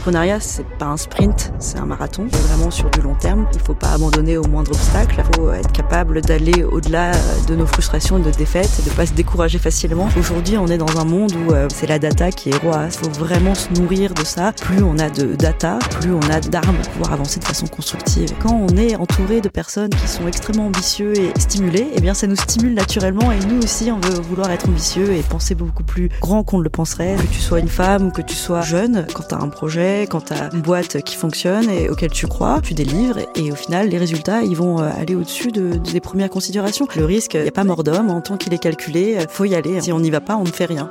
L'entrepreneuriat, c'est pas un sprint, c'est un marathon. C'est vraiment sur du long terme. Il faut pas abandonner au moindre obstacle. Il faut être capable d'aller au-delà de nos frustrations et de défaites et de pas se décourager facilement. Aujourd'hui, on est dans un monde où euh, c'est la data qui est roi. Il faut vraiment se nourrir de ça. Plus on a de data, plus on a d'armes pour pouvoir avancer de façon constructive. Quand on est entouré de personnes qui sont extrêmement ambitieux et stimulées, eh bien, ça nous stimule naturellement et nous aussi, on veut vouloir être ambitieux et penser beaucoup plus grand qu'on ne le penserait. Que tu sois une femme ou que tu sois jeune, quand tu as un projet, quand tu as une boîte qui fonctionne et auquel tu crois, tu délivres et au final, les résultats, ils vont euh, aller au-dessus de, des premières considérations. Le risque, il n'y a pas mort d'homme, en tant qu'il est calculé, euh, faut y aller. Si on n'y va pas, on ne fait rien.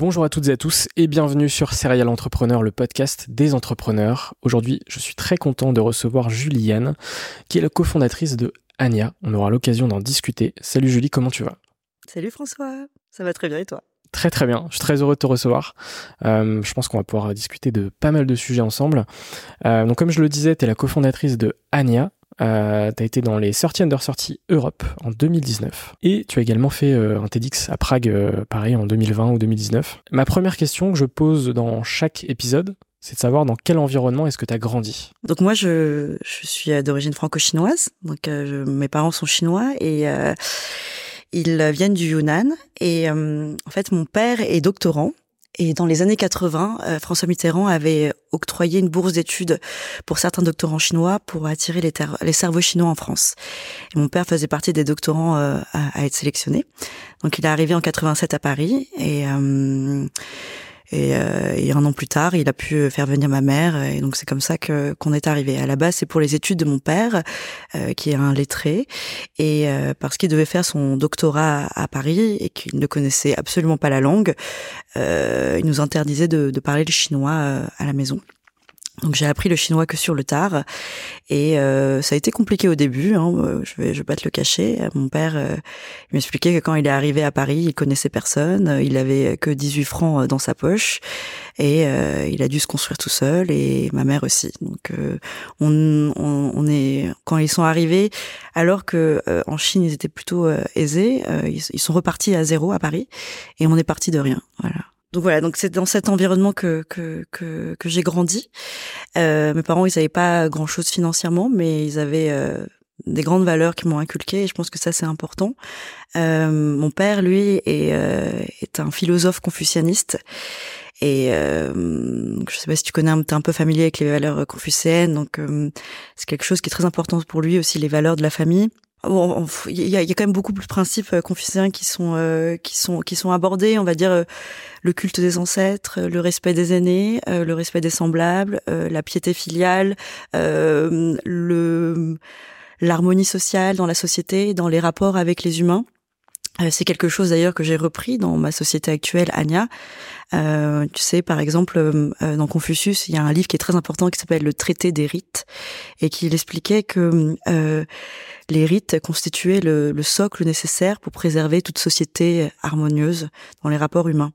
Bonjour à toutes et à tous et bienvenue sur Serial Entrepreneur, le podcast des entrepreneurs. Aujourd'hui, je suis très content de recevoir Juliane, qui est la cofondatrice de Anya. On aura l'occasion d'en discuter. Salut Julie, comment tu vas? Salut François, ça va très bien et toi? Très très bien, je suis très heureux de te recevoir. Euh, je pense qu'on va pouvoir discuter de pas mal de sujets ensemble. Euh, donc comme je le disais, tu es la cofondatrice de Anya, euh, tu as été dans les 30 Under 30 Europe en 2019. Et tu as également fait euh, un TEDx à Prague, euh, pareil, en 2020 ou 2019. Ma première question que je pose dans chaque épisode, c'est de savoir dans quel environnement est-ce que tu as grandi? Donc moi, je, suis d'origine franco-chinoise. Donc euh, mes parents sont chinois et euh, ils viennent du Yunnan. Et euh, en fait, mon père est doctorant. Et dans les années 80, euh, François Mitterrand avait octroyé une bourse d'études pour certains doctorants chinois pour attirer les, cerveaux chinois en France. Mon père faisait partie des doctorants euh, à, à, être sélectionnés. Donc il est arrivé en 87 à Paris et euh, et, euh, et, un an plus tard, il a pu faire venir ma mère. Et donc c'est comme ça que qu'on est arrivé. À la base, c'est pour les études de mon père, euh, qui est un lettré, et euh, parce qu'il devait faire son doctorat à, Paris et qu'il ne connaissait absolument pas la langue, euh, il nous interdisait de, de parler le chinois euh, à la maison. Donc j'ai appris le chinois que sur le tard et euh, ça a été compliqué au début. Hein, je vais je vais pas te le cacher. Mon père euh, m'expliquait que quand il est arrivé à Paris, il connaissait personne. Il avait que 18 francs dans sa poche et euh, il a dû se construire tout seul et ma mère aussi. Donc euh, on, on, on, est quand ils sont arrivés, alors que euh, en Chine ils étaient plutôt aisés, ils, ils sont repartis à zéro à Paris et on est parti de rien. Voilà. Donc voilà, donc c'est dans cet environnement que que que, que j'ai grandi. Euh, mes parents, ils n'avaient pas grand chose financièrement, mais ils avaient euh, des grandes valeurs qui m'ont inculqué et je pense que ça c'est important. Euh, mon père, lui, est, euh, est un philosophe confucianiste et euh, je sais pas si tu connais, t'es un peu familier avec les valeurs confucéennes, donc euh, c'est quelque chose qui est très important pour lui aussi, les valeurs de la famille. Bon, il y a, quand même beaucoup de principes euh, confucéens qui sont euh, qui sont qui sont abordés. On va dire euh, le culte des ancêtres, le respect des aînés, le respect des semblables, la piété filiale, le l'harmonie sociale dans la société, dans les rapports avec les humains. C'est quelque chose d'ailleurs que j'ai repris dans ma société actuelle, Anya. Euh, tu sais, par exemple, euh, dans Confucius, il y a un livre qui est très important qui s'appelle Le Traité des rites et qui expliquait que euh, les rites constituaient le, le, socle nécessaire pour préserver toute société harmonieuse dans les rapports humains.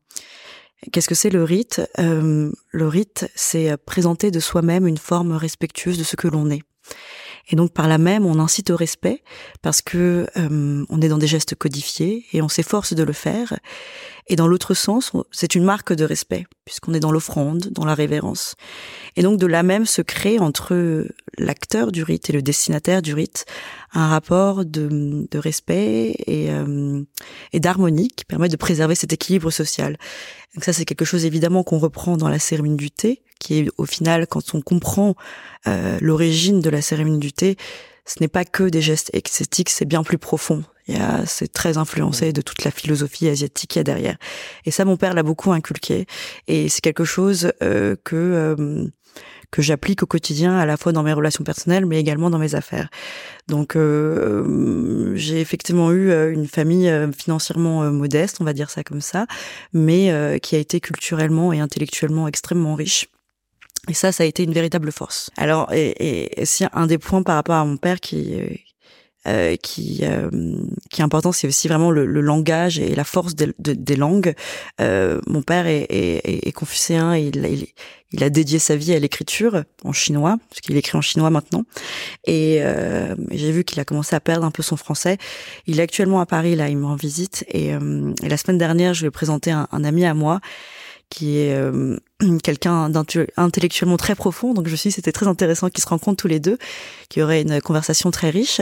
Qu'est-ce que c'est le rite? Euh, Le rite, c'est présenter de soi-même une forme respectueuse de ce que l'on est. Et donc par là même, on incite au respect parce que euh, on est dans des gestes codifiés et on s'efforce de le faire. Et dans l'autre sens, c'est une marque de respect puisqu'on est dans l'offrande, dans la révérence. Et donc de là même se crée entre l'acteur du rite et le destinataire du rite un rapport de, de respect et, euh, et d'harmonie qui permet de préserver cet équilibre social. Donc ça, c'est quelque chose évidemment qu'on reprend dans la cérémonie du thé, qui est au final, quand on comprend euh, l'origine de la cérémonie du thé, ce n'est pas que des gestes esthétiques, c'est bien plus profond. C'est très influencé de toute la philosophie asiatique qu'il y a derrière. Et ça, mon père l'a beaucoup inculqué. Et c'est quelque chose euh, que euh, que j'applique au quotidien, à la fois dans mes relations personnelles, mais également dans mes affaires. Donc, euh, j'ai effectivement eu euh, une famille euh, financièrement euh, modeste, on va dire ça comme ça, mais qui a été culturellement et intellectuellement extrêmement riche. Et ça, ça a été une véritable force. Alors, et, et, c'est un des points par rapport à mon père qui euh, qui euh, qui est important, c'est aussi vraiment le, le, langage et la force de, de, des langues. Euh, mon père est, est, est confucéen, et il, il, a dédié sa vie à l'écriture en chinois, parce qu'il écrit en chinois maintenant. Et euh, j'ai vu qu'il a commencé à perdre un peu son français. Il est actuellement à Paris, là, il me rend visite. Et, euh, et la semaine dernière, je lui ai présenté un, un ami à moi qui est euh, quelqu'un d'intellectuellement très profond. Donc je me suis dit c'était très intéressant qu'ils se rencontrent tous les deux, qu'il y aurait une conversation très riche.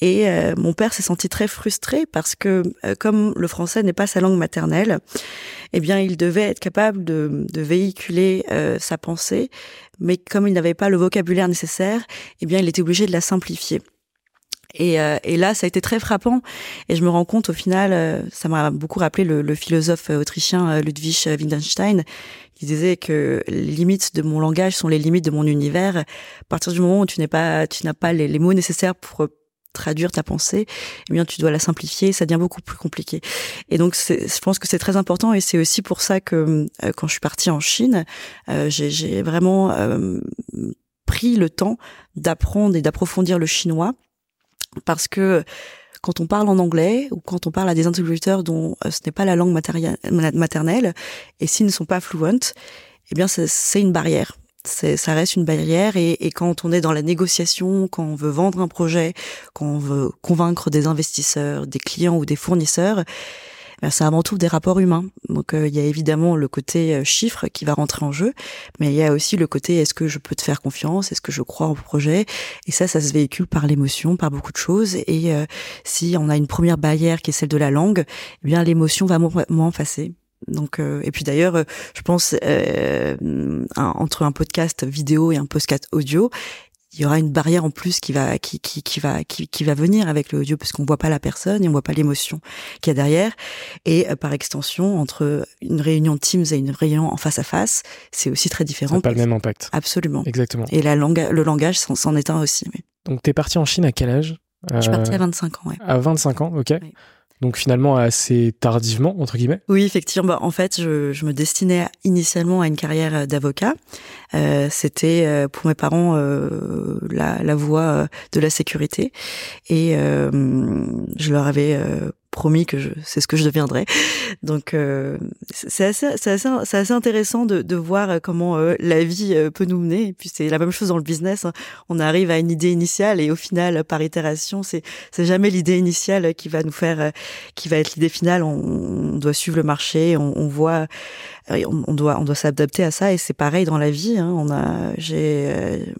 Et euh, mon père s'est senti très frustré parce que euh, comme le français n'est pas sa langue maternelle, eh bien il devait être capable de, de véhiculer euh, sa pensée, mais comme il n'avait pas le vocabulaire nécessaire, eh bien il était obligé de la simplifier. Et, et, là, ça a été très frappant. Et je me rends compte, au final, ça m'a beaucoup rappelé le, le, philosophe autrichien Ludwig Wittgenstein, qui disait que les limites de mon langage sont les limites de mon univers. À partir du moment où tu n'es pas, tu n'as pas les, les, mots nécessaires pour traduire ta pensée, eh bien tu dois la simplifier, ça devient beaucoup plus compliqué. Et donc je pense que c'est très important et c'est aussi pour ça que euh, quand je suis partie en Chine, euh, j'ai vraiment euh, pris le temps d'apprendre et d'approfondir le chinois parce que quand on parle en anglais ou quand on parle à des interlocuteurs dont ce n'est pas la langue maternelle et s'ils ne sont pas fluents, eh bien c'est une barrière ça reste une barrière et, et, quand on est dans la négociation, quand on veut vendre un projet, quand on veut convaincre des investisseurs, des clients ou des fournisseurs, ben, c'est avant tout des rapports humains. Donc euh, il y a évidemment le côté euh, chiffre qui va rentrer en jeu, mais il y a aussi le côté est-ce que je peux te faire confiance, est-ce que je crois au projet, et ça, ça se véhicule par l'émotion, par beaucoup de choses. Et euh, si on a une première barrière qui est celle de la langue, eh bien l'émotion va moins passer. Donc, euh, et puis d'ailleurs, euh, je pense euh, entre un podcast vidéo et un podcast audio, il y aura une barrière en plus qui va qui qui, qui va qui, qui va venir avec le audio parce qu'on voit pas la personne et on voit pas l'émotion qu'il y a derrière. Et par extension entre une réunion Teams et une réunion en face à face c'est aussi très différent. Ça pas le même impact. Absolument. Exactement. Et la langue le langage c'en est un aussi mais... donc t'es parti en Chine à quel âge? Je suis partie à 25 ans ouais. à 25 ans ok. Oui. Donc finalement assez tardivement entre guillemets. Oui, effectivement. Bah, en fait, je, je, me destinais initialement à une carrière d'avocat. Euh, C'était euh, pour mes parents euh, la, la voie euh, de la sécurité et euh, je leur avais euh, promis que je c'est ce que je deviendrais. Donc euh, c'est assez c'est assez c'est assez intéressant de de voir comment euh, la vie euh, peut nous mener et puis c'est la même chose dans le business, hein. on arrive à une idée initiale et au final par itération, c'est c'est jamais l'idée initiale qui va nous faire qui va être l'idée finale, on, on, doit suivre le marché, on, on voit on, on, doit on doit s'adapter à ça et c'est pareil dans la vie, hein. on a j'ai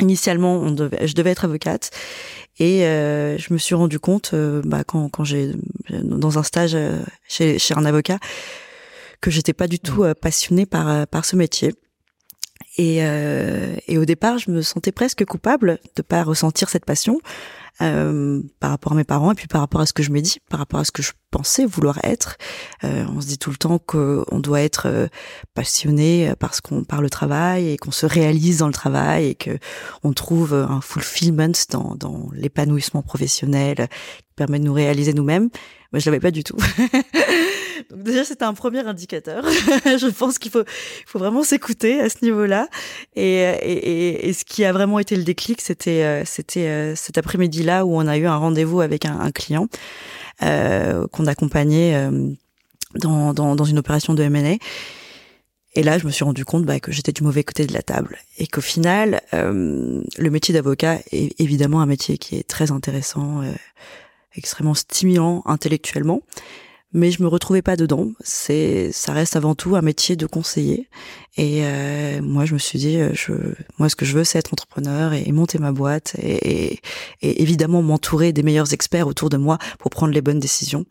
Initialement, on devait, je devais être avocate. Et euh, je me suis rendu compte euh, bah, quand, quand j'ai dans un stage euh, chez, chez un avocat que j'étais pas du tout euh, passionnée par par ce métier. Et, et au départ, je me sentais presque coupable de pas ressentir cette passion euh, par rapport à mes parents et puis par rapport à ce que je me dis, par rapport à ce que je pensais vouloir être. Euh, on se dit tout le temps qu'on doit être euh, passionné parce qu'on par le travail et qu'on se réalise dans le travail et que on trouve un fulfillment dans, dans l'épanouissement professionnel qui permet de nous réaliser nous-mêmes. Moi, je l'avais pas du tout. Donc déjà, c'était un premier indicateur. je pense qu'il faut, faut vraiment s'écouter à ce niveau-là. Et, et, et, ce qui a vraiment été le déclic, c'était, euh, c'était euh, cet après-midi-là où on a eu un rendez-vous avec un, un client euh, qu'on accompagnait euh, dans, dans, dans, une opération de M&A. Et là, je me suis rendu compte bah, que j'étais du mauvais côté de la table et qu'au final, euh, le métier d'avocat est évidemment un métier qui est très intéressant, euh, extrêmement stimulant intellectuellement, mais je me retrouvais pas dedans. C'est, ça reste avant tout un métier de conseiller. Et euh, moi, je me suis dit, euh, je, moi, ce que je veux, c'est être entrepreneur et, monter ma boîte et, et, et évidemment m'entourer des meilleurs experts autour de moi pour prendre les bonnes décisions.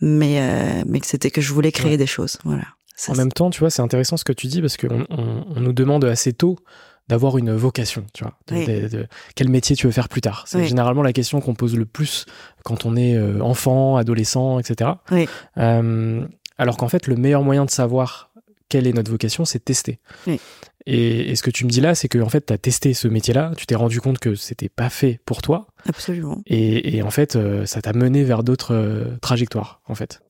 Mais, euh, mais que c'était que je voulais créer des choses. Voilà. Ça, en même temps, tu vois, c'est intéressant ce que tu dis parce qu'on on, on nous demande assez tôt d'avoir une vocation, tu vois. De, Oui. de- de- quel métier tu veux faire plus tard C'est Oui. généralement la question qu'on pose le plus quand on est euh, enfant, adolescent, etc. Oui. Euh, alors qu'en fait, le meilleur moyen de savoir quelle est notre vocation, c'est de tester. Et, et ce que tu me dis là, c'est que en fait, tu as testé ce métier-là, tu t'es rendu compte que c'était pas fait pour toi, Absolument. et, et en fait, euh, ça t'a mené vers d'autres trajectoires, en fait.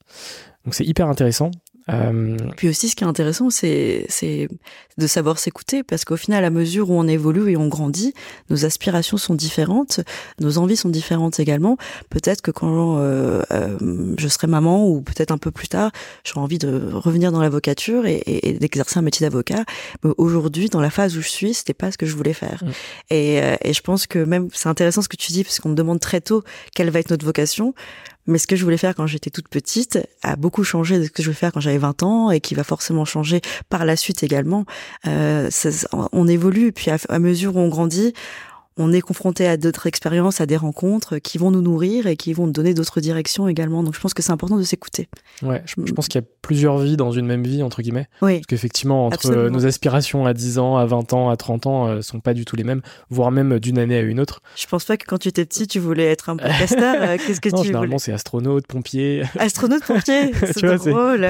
Donc c'est hyper intéressant. Euh, Puis aussi, ce qui est intéressant, c'est c'est de savoir s'écouter, parce qu'au final, à mesure où on évolue et on grandit, nos aspirations sont différentes, nos envies sont différentes également. Peut-être que quand euh, euh, je serai maman ou peut-être un peu plus tard, j'aurai envie de revenir dans l'avocature et, et, et d'exercer un métier d'avocat. Mais aujourd'hui, dans la phase où je suis, c'était pas ce que je voulais faire. Mm. Et, euh, et je pense que même c'est intéressant ce que tu dis, parce qu'on me demande très tôt quelle va être notre vocation. Mais ce que je voulais faire quand j'étais toute petite a beaucoup changé de ce que je voulais faire quand j'avais 20 ans et qui va forcément changer par la suite également. Euh, on évolue puis à, à mesure où on grandit, on est confronté à d'autres expériences, à des rencontres qui vont nous nourrir et qui vont nous donner d'autres directions également. Donc je pense que c'est important de s'écouter. ouais, je, je pense qu'il y a plusieurs vies dans une même vie, entre guillemets. Oui, Parce qu'effectivement, entre Absolument. euh, nos aspirations à 10 ans, à 20 ans, à 30 ans, euh, sont pas du tout les mêmes, voire même d'une année à une autre. je pense pas que quand tu étais petit, tu voulais être un podcasteur. Euh, Qu'est-ce que Non, tu généralement, c'est astronaute, pompier. Astronaute pompier, c'est drôle.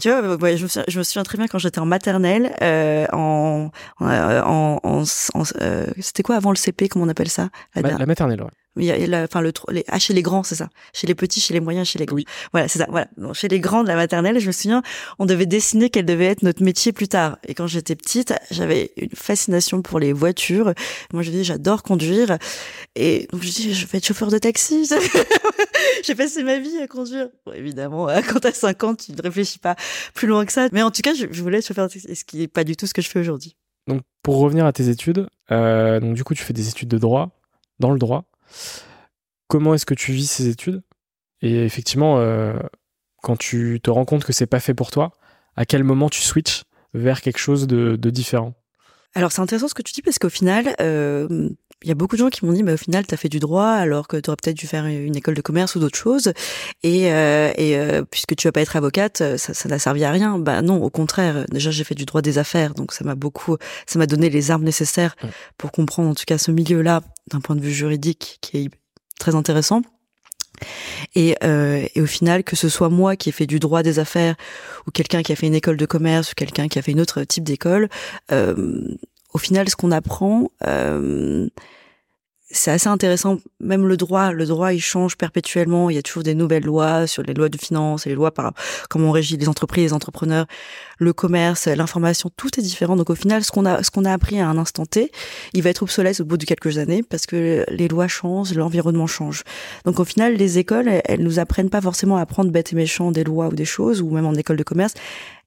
tu vois, ouais, je, me souviens, je me souviens très bien quand j'étais en maternelle, euh, en, en, en, en- en- euh, c'était quoi avant le CP, comment on appelle ça? La Ma- la maternelle, ouais. Il y a, la- enfin le, les, ah, chez les grands, c'est ça. Chez les petits, chez les moyens, chez les grands. Oui. Voilà, c'est ça. Voilà. Donc, chez les grands de la maternelle, je me souviens, on devait dessiner quel devait être notre métier plus tard. Et quand j'étais petite, j'avais une fascination pour les voitures. Moi, je dis, j'adore conduire. Et donc, je dis, je vais être chauffeur de taxi. J'ai passé ma vie à conduire. Bon, évidemment, hein, quand t'as 50, tu ne réfléchis pas plus loin que ça. Mais en tout cas, je, je voulais être chauffeur de taxi, ce qui n'est pas du tout ce que je fais aujourd'hui. Donc, pour revenir à tes études, euh, du coup, tu fais des études de droit, dans le droit. Comment est-ce que tu vis ces études? Et effectivement, euh, quand tu te rends compte que c'est pas fait pour toi, à quel moment tu switches vers quelque chose de, de différent? Alors c'est intéressant ce que tu dis parce qu'au final, euh, il y a beaucoup de gens qui m'ont dit, mais au final, tu as fait du droit alors que tu aurais peut-être dû faire une école de commerce ou d'autres choses. Et, euh, et euh, puisque tu vas pas être avocate, ça ça n'a servi à rien. Bah non, au contraire. Déjà, j'ai fait du droit des affaires, donc ça m'a beaucoup, ça m'a donné les armes nécessaires pour comprendre en tout cas ce milieu-là d'un point de vue juridique qui est très intéressant. Et, euh, et au final, que ce soit moi qui ai fait du droit des affaires ou quelqu'un qui a fait une école de commerce ou quelqu'un qui a fait une autre type d'école, euh, au final, ce qu'on apprend, euh, c'est assez intéressant. Même le droit, le droit, il change perpétuellement. Il y a toujours des nouvelles lois sur les lois de finances et les lois par comment on régit les entreprises, les entrepreneurs, le commerce, l'information. Tout est différent. Donc au final, ce qu'on a, ce qu'on a appris à un instant T, il va être obsolète au bout de quelques années parce que les lois changent, l'environnement change. Donc au final, les écoles, elles, elles nous apprennent pas forcément à apprendre bête et méchant des lois ou des choses, ou même en école de commerce.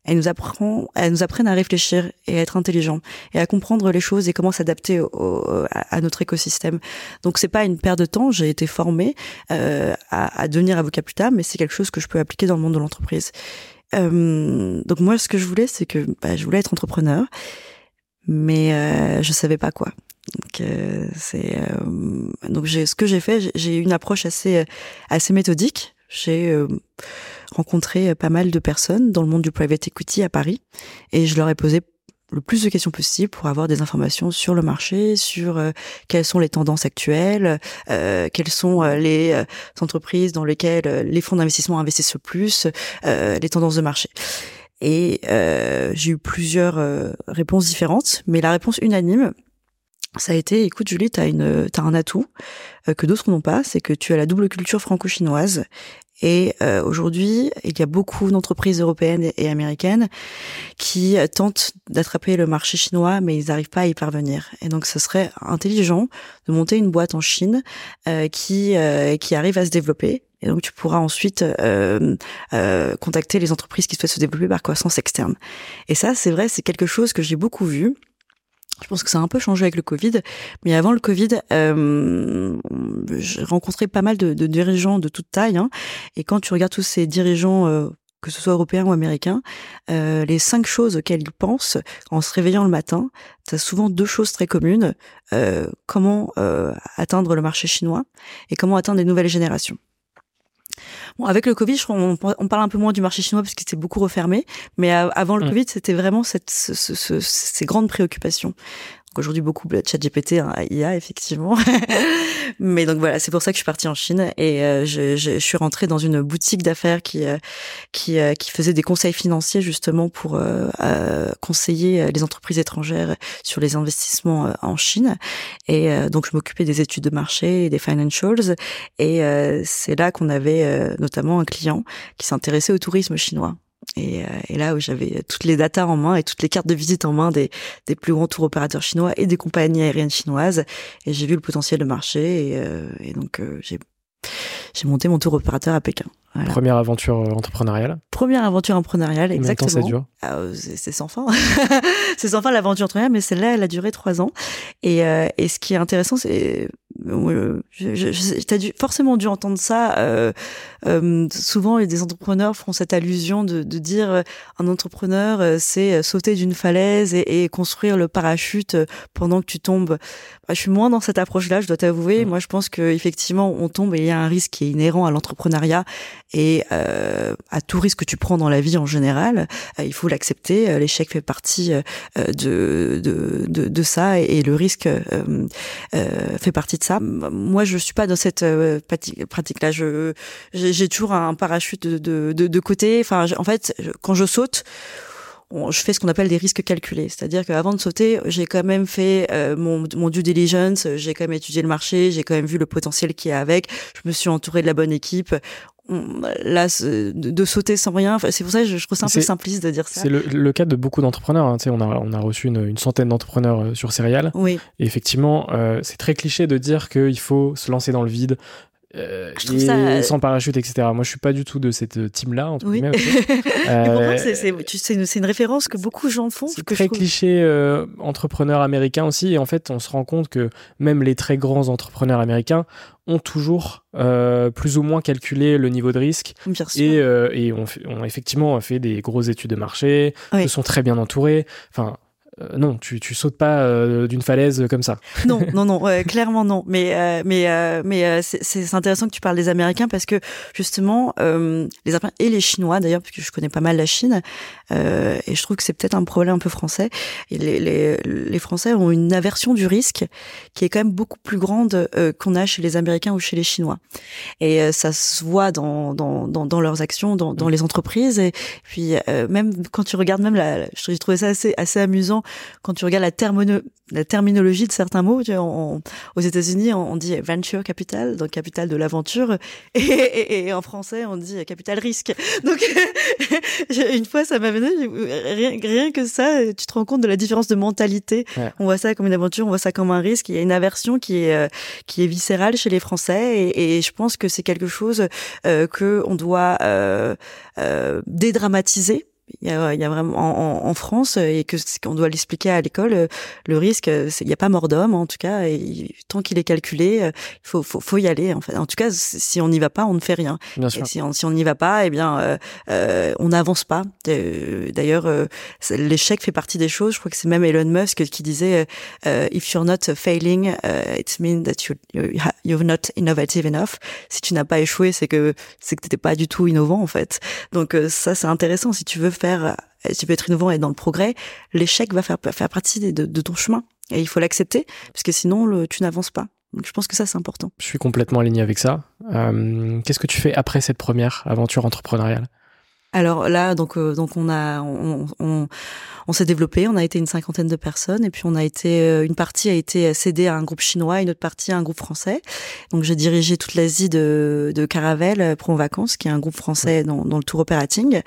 Elles nous, apprend, elles nous apprennent à réfléchir et à être intelligents et à comprendre les choses et comment s'adapter à, à notre écosystème. Donc c'est pas une perte de temps. J'ai été formée euh, à, à devenir avocat plus tard, mais c'est quelque chose que je peux appliquer dans le monde de l'entreprise. Euh, donc moi, ce que je voulais, c'est que bah, je voulais être entrepreneur, mais euh, je savais pas quoi. Donc euh, c'est euh, donc ce que j'ai fait, j'ai une approche assez assez méthodique. J'ai euh, rencontré pas mal de personnes dans le monde du private equity à Paris et je leur ai posé le plus de questions possible pour avoir des informations sur le marché, sur quelles sont les tendances actuelles, euh, quelles sont les entreprises dans lesquelles les fonds d'investissement investissent le plus, les tendances de marché. Et j'ai eu plusieurs réponses différentes, mais la réponse unanime, ça a été, écoute Julie, t'as une, t'as un atout euh, que d'autres n'ont pas, c'est que tu as la double culture franco-chinoise. Et euh, aujourd'hui, il y a beaucoup d'entreprises européennes et américaines qui tentent d'attraper le marché chinois, mais ils n'arrivent pas à y parvenir. Et donc, ce serait intelligent de monter une boîte en Chine euh, qui qui arrive à se développer. Et donc, tu pourras ensuite contacter les entreprises qui souhaitent se développer par croissance externe. Et ça, c'est vrai, c'est quelque chose que j'ai beaucoup vu je pense que ça a un peu changé avec le Covid, mais avant le Covid, euh, j'ai rencontré pas mal de, dirigeants de toute taille. Hein, et quand tu regardes tous ces dirigeants, euh, que ce soit européens ou américains, euh, les cinq choses auxquelles ils pensent en se réveillant le matin, tu as souvent deux choses très communes comment atteindre le marché chinois et comment atteindre les nouvelles générations. Bon, avec le Covid, je crois, on, on, parle un peu moins du marché chinois parce qu'il s'est beaucoup refermé. Mais avant le Covid, c'était vraiment cette, ce, ce, ces grandes préoccupations aujourd'hui beaucoup de chat GPT, hein, IA effectivement. Mais donc voilà, c'est pour ça que je suis partie en Chine et euh, je, je, suis rentrée dans une boutique d'affaires qui euh, qui, euh, qui faisait des conseils financiers justement pour conseiller les entreprises étrangères sur les investissements en Chine. Et donc je m'occupais des études de marché et des financials. Et c'est là qu'on avait notamment un client qui s'intéressait au tourisme chinois. Et, euh, et, là où j'avais toutes les datas en main et toutes les cartes de visite en main des, des plus grands tours opérateurs chinois et des compagnies aériennes chinoises, et j'ai vu le potentiel de marché, et, euh, et donc euh, j'ai j'ai monté mon tour opérateur à Pékin. Première aventure entrepreneuriale. Première aventure entrepreneuriale, exactement. Combien de temps ça dure? Ah, C'est sans fin. c'est sans fin l'aventure entrepreneuriale, mais celle-là, elle a duré trois ans. Et, et ce qui est intéressant, c'est euh, as dû, forcément dû entendre ça. Euh, euh, souvent, des entrepreneurs font cette allusion de, de dire euh, un entrepreneur, euh, c'est sauter d'une falaise et, et, construire le parachute pendant que tu tombes. Bah, je suis moins dans cette approche-là, je dois t'avouer. Moi, je pense que effectivement, on tombe et il y a un risque qui est inhérent à l'entrepreneuriat et à tout risque que tu prends dans la vie en général. il faut l'accepter. L'échec fait partie de, de, de, de, ça et, et le risque fait partie de ça. Moi, je suis pas dans cette euh, pratique-là. Je j'ai toujours un parachute de, de, de côté. Enfin, en fait, quand je saute, je fais ce qu'on appelle des risques calculés. C'est-à-dire qu'avant de sauter, j'ai quand même fait euh, mon, mon due diligence, j'ai quand même étudié le marché, j'ai quand même vu le potentiel qu'il y a avec. Je me suis entouré de la bonne équipe là de, sauter sans rien c'est pour ça que je, trouve ça un peu simpliste de dire ça c'est le, cas de beaucoup d'entrepreneurs hein. on a on a reçu une, une centaine d'entrepreneurs euh, sur Serial oui et effectivement euh, c'est très cliché de dire qu'il faut se lancer dans le vide euh, ça, euh, sans parachute, etc. Moi, je suis pas du tout de cette team-là. En oui. euh, c'est une référence que beaucoup de gens font. C'est très cliché euh, entrepreneur américain aussi. Et en fait, on se rend compte que même les très grands entrepreneurs américains ont toujours euh, plus ou moins calculé le niveau de risque bien sûr. et, euh, et ont, ont, effectivement fait des grosses études de marché, oui. se sont très bien entourés. Enfin, euh, non, tu, tu sautes pas euh, d'une falaise comme ça. Non, non, non, clairement non. Mais euh, mais euh, mais euh, c'est intéressant que tu parles des Américains parce que justement les Américains et les Chinois d'ailleurs, parce que je connais pas mal la Chine et je trouve que c'est peut-être un problème un peu français. Et les, les, les Français ont une aversion du risque qui est quand même beaucoup plus grande qu'on a chez les Américains ou chez les Chinois. Et ça se voit dans dans dans, dans leurs actions, dans, dans les entreprises et puis même quand tu regardes même la, je trouvais ça assez assez amusant quand tu regardes la, la terminologie de certains mots, tu vois, aux États-Unis, on, dit venture capital, donc capital de l'aventure, et, et, et, en français, on dit capital risque. Donc, une fois, ça m'a venu, rien, rien, que ça, tu te rends compte de la différence de mentalité. Ouais. On voit ça comme une aventure, on voit ça comme un risque. Il y a une aversion qui est, euh, qui est viscérale chez les Français, et, et je pense que c'est quelque chose euh, que on doit euh, euh, dédramatiser Il y a, il y a vraiment en, en, France et que qu'on doit l'expliquer à l'école, le risque, il n'y a pas mort d'homme en tout cas. Et tant qu'il est calculé, il faut, faut, faut y aller. En fait, en tout cas, si on n'y va pas, on ne fait rien. Bien sûr. Et si on si on n'y va pas, eh bien, euh, euh, on n'avance pas. D'ailleurs, euh, l'échec fait partie des choses. Je crois que c'est même Elon Musk qui disait "If you're not failing, it means that you you're not innovative enough." Si tu n'as pas échoué, c'est que c'est que t'étais pas du tout innovant en fait. Donc ça, c'est intéressant. Si tu veux faire, si tu veux être innovant et dans le progrès, l'échec va faire faire partie de, ton chemin. Et il faut l'accepter, parce que sinon, tu n'avances pas. Donc je pense que ça, c'est important. Je suis complètement aligné avec ça. Euh, Qu'est-ce que tu fais après cette première aventure entrepreneuriale? Alors là, donc euh, donc on a on, on, on s'est développé, on a été une cinquantaine de personnes et puis on a été euh, une partie a été cédée à un groupe chinois, une autre partie à un groupe français. Donc j'ai dirigé toute l'Asie de de Caravelle euh, Pro Vacances, qui est un groupe français dans, dans le tour operating,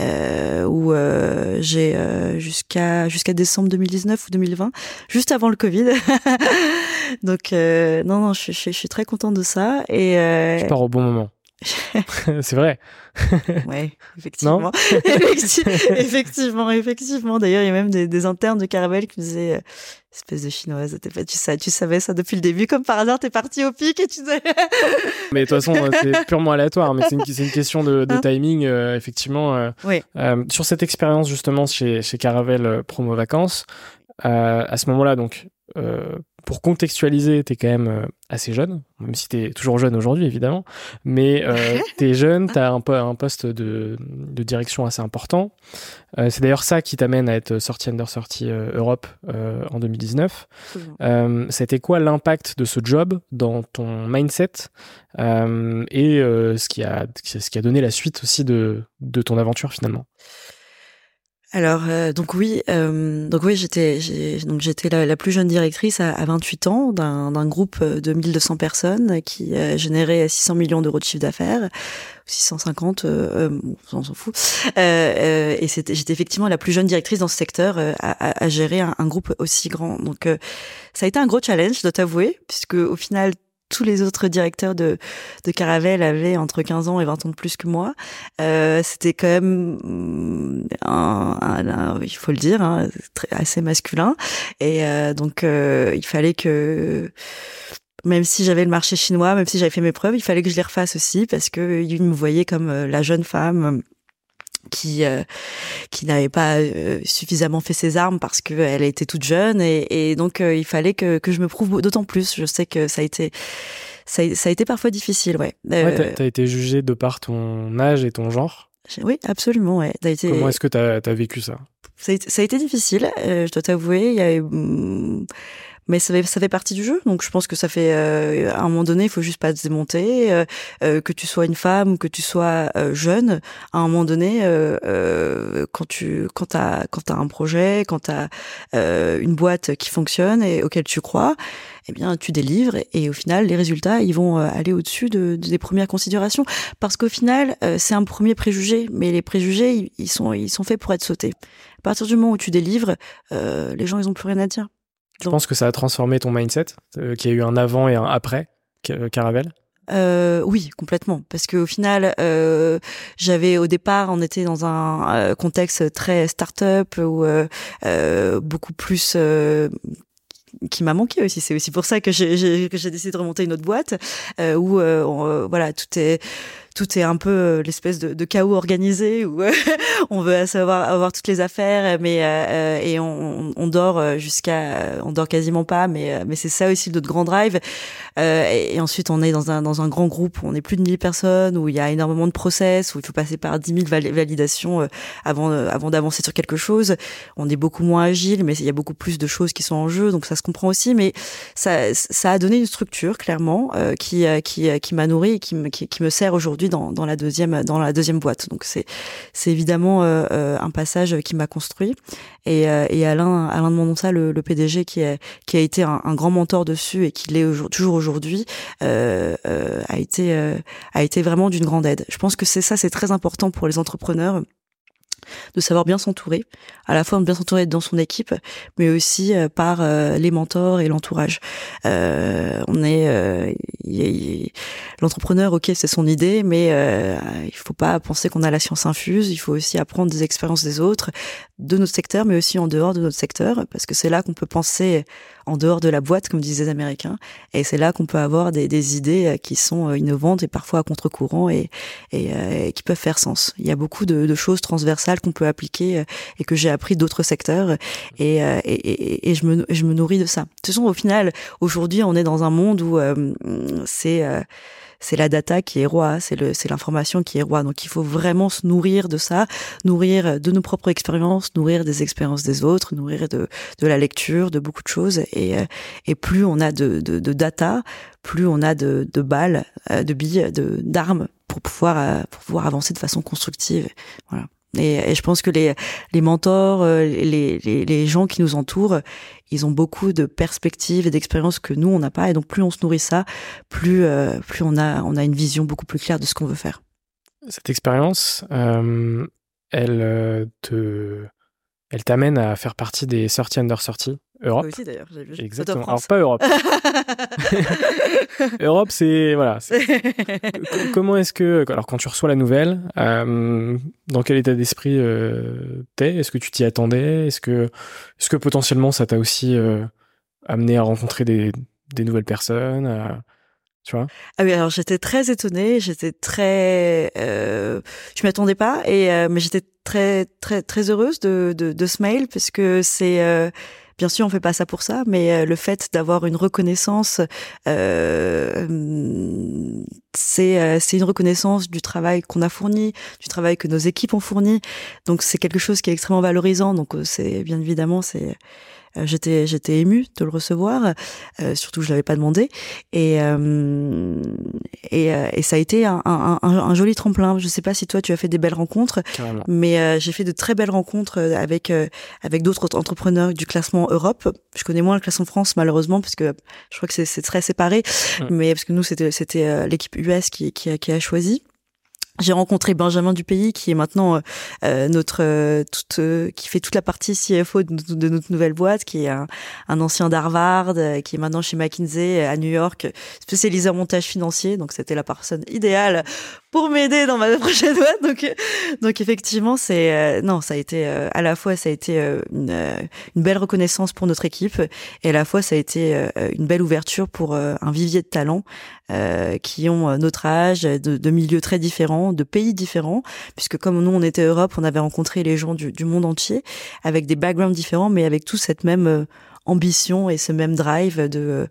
euh, où euh, j'ai jusqu'à jusqu'à décembre 2019 ou 2020, juste avant le Covid. donc non non, je, je, je, suis très contente de ça et je pars au bon moment. c'est vrai. ouais, effectivement. effectivement, effectivement. D'ailleurs, il y a même des, des internes de Caravelle qui me disaient euh, espèce de chinoise, tu, sais, tu savais ça depuis le début, comme par hasard, t'es parti au pic et tu sais. mais de toute façon, c'est purement aléatoire, mais c'est une, une, question de, de hein timing, euh, effectivement. Euh, oui. Euh, sur cette expérience, justement, chez, chez Caravelle Promo Vacances, à ce moment-là, donc, pour contextualiser, t'es quand même euh, assez jeune, même si t'es toujours jeune aujourd'hui évidemment, mais euh, t'es jeune, t'as un, un poste de, de direction assez important. Euh, c'est d'ailleurs ça qui t'amène à être sorti Under 30 euh, Europe euh, en 2019. Euh, C'était quoi l'impact de ce job dans ton mindset et ce, qui a, ce qui a donné la suite aussi de, de ton aventure finalement? Alors euh, donc oui, euh, donc oui j'étais donc j'étais la, plus jeune directrice à, à 28 ans d'un groupe de 1200 personnes qui euh, générait 600 millions d'euros de chiffre d'affaires, 650, euh, on s'en fout. et j'étais effectivement la plus jeune directrice dans ce secteur à, à, gérer un, un, groupe aussi grand. Donc ça a été un gros challenge, je dois t'avouer, puisque au final tous les autres directeurs de, de Caravelle avaient entre 15 ans et 20 ans de plus que moi. Euh, C'était quand même mm, un, il faut le dire, hein, assez masculin. Et euh, donc, euh, il fallait que même si j'avais le marché chinois, même si j'avais fait mes preuves, il fallait que je les refasse aussi parce que ils me voyaient comme la jeune femme qui euh, qui n'avait pas euh, suffisamment fait ses armes parce qu'elle était toute jeune et, et donc euh, il fallait que, que je me prouve d'autant plus. Je sais que ça a été ça a, ça a été parfois difficile, ouais. ouais t'as, as été jugée de par ton âge et ton genre. Oui, absolument, ouais. Été... Comment est-ce que t'as as vécu ça? Ça a, été, ça a été difficile, je dois t'avouer. Il y avait mais ça fait, ça fait partie du jeu. Donc je pense que ça fait euh, à un moment donné, il faut juste pas se démonter. Euh, euh, que tu sois une femme ou que tu sois euh, jeune, à un moment donné, euh, quand tu quand t'as quand t'as un projet, quand t'as une boîte qui fonctionne et auquel tu crois, eh bien tu délivres et au final les résultats ils vont aller au-dessus de, de, des premières considérations parce qu'au final c'est un premier préjugé, mais les préjugés ils sont ils sont faits pour être sautés. À partir du moment où tu délivres, les gens ils ont plus rien à dire. Tu penses que ça a transformé ton mindset, euh, qu'il y a eu un avant et un après euh, Caravelle? Euh, oui, complètement. Parce qu'au final, euh, j'avais au départ, on était dans un euh, contexte très start-up ou euh, beaucoup plus qui m'a manqué aussi. C'est aussi pour ça que j'ai décidé de remonter une autre boîte où voilà tout est tout est un peu euh, l'espèce de, chaos organisé où euh, on veut savoir avoir toutes les affaires, mais euh, et on, dort jusqu'à, on dort quasiment pas, mais mais c'est ça aussi notre grand drive. Et, ensuite on est dans un dans un grand groupe où on est plus de 1000 personnes, où il y a énormément de process, où il faut passer par 10 000 validations avant avant d'avancer sur quelque chose. On est beaucoup moins agile, mais il y a beaucoup plus de choses qui sont en jeu, donc ça se comprend aussi. Mais ça ça a donné une structure clairement qui qui qui m'a nourri et qui, qui me sert aujourd'hui dans, dans, la deuxième dans la deuxième boîte. Donc c'est c'est évidemment euh, euh, un passage qui m'a construit. Et, euh, et Alain Alain de Mondonça, le, le PDG qui a qui a été un, un grand mentor dessus et qui l'est toujours aujourd'hui, a été a été vraiment d'une grande aide. Je pense que c'est ça, c'est très important pour les entrepreneurs de savoir bien s'entourer, à la fois bien s'entourer dans son équipe, mais aussi euh, par euh, les mentors et l'entourage. Euh, on est l'entrepreneur, ok, c'est son idée, mais il faut pas penser qu'on a la science infuse. Il faut aussi apprendre des expériences des autres, de notre secteur, mais aussi en dehors de notre secteur, parce que c'est là qu'on peut penser en dehors de la boîte, comme disaient les Américains, et c'est là qu'on peut avoir des, des, idées qui sont innovantes et parfois à contre-courant et, et, qui peuvent faire sens. Il y a beaucoup de, de choses transversales qu'on peut appliquer euh, et que j'ai appris d'autres secteurs et, euh, et, et, et, je, me, je me nourris de ça. De toute façon, au final, aujourd'hui, on est dans un monde où euh, c'est c'est la data qui est roi, c'est le c'est l'information qui est roi. Donc il faut vraiment se nourrir de ça, nourrir de nos propres expériences, nourrir des expériences des autres, nourrir de de la lecture, de beaucoup de choses. Et et plus on a de de, de data, plus on a de de balles, de billes, de d'armes pour pouvoir pour pouvoir avancer de façon constructive. Voilà. Et, je pense que les, mentors, euh, les, les, gens qui nous entourent, ils ont beaucoup de perspectives et d'expériences que nous on n'a pas. Et donc plus on se nourrit ça, plus euh, plus on a on a une vision beaucoup plus claire de ce qu'on veut faire. Cette expérience, euh, elle elle t'amène à faire partie des sorties under sorties Europe. aussi d'ailleurs, j'ai vu. Exactement. Alors pas Europe. Europe, c'est voilà. Comment est-ce que alors quand tu reçois la nouvelle, euh, dans quel état d'esprit euh, t'es? Est-ce que tu t'y attendais? Est-ce que est-ce que potentiellement ça t'a aussi euh, amené à rencontrer des, des nouvelles personnes tu vois? Ah oui, alors j'étais très étonnée, j'étais très, euh, je m'attendais pas, et mais j'étais très très très heureuse de de, de ce mail parce que c'est Bien sûr, on fait pas ça pour ça, mais euh, le fait d'avoir une reconnaissance, euh, c'est euh, c'est une reconnaissance du travail qu'on a fourni, du travail que nos équipes ont fourni. Donc c'est quelque chose qui est extrêmement valorisant. Donc c'est bien évidemment c'est j'étais j'étais émue de le recevoir, euh, surtout je l'avais pas demandé, et euh, et, et, ça a été un, un, un, joli tremplin. Je sais pas si toi tu as fait des belles rencontres, mais j'ai fait de très belles rencontres avec avec d'autres entrepreneurs du classement Europe. Je connais moins le classement France malheureusement parce que je crois que c'est très séparé, mais parce que nous c'était c'était l'équipe US qui, qui a, qui a choisi. J'ai rencontré Benjamin Dupayy qui est maintenant euh, euh notre euh, toute, euh, qui fait toute la partie CFO de, notre nouvelle boîte, qui est un, un ancien d'Harvard, qui est maintenant chez McKinsey à New York, spécialisé en montage financier. Donc c'était la personne idéale pour m'aider dans ma prochaine boîte. Donc, donc effectivement, c'est euh, non, ça a été euh, à la fois ça a été euh, une, belle reconnaissance pour notre équipe et à la fois ça a été une belle ouverture pour un vivier de talents qui ont notre âge, de, milieux très différents, de pays différents, puisque comme nous on était Europe, on avait rencontré les gens du, du monde entier avec des backgrounds différents, mais avec tout cette même ambition et ce même drive de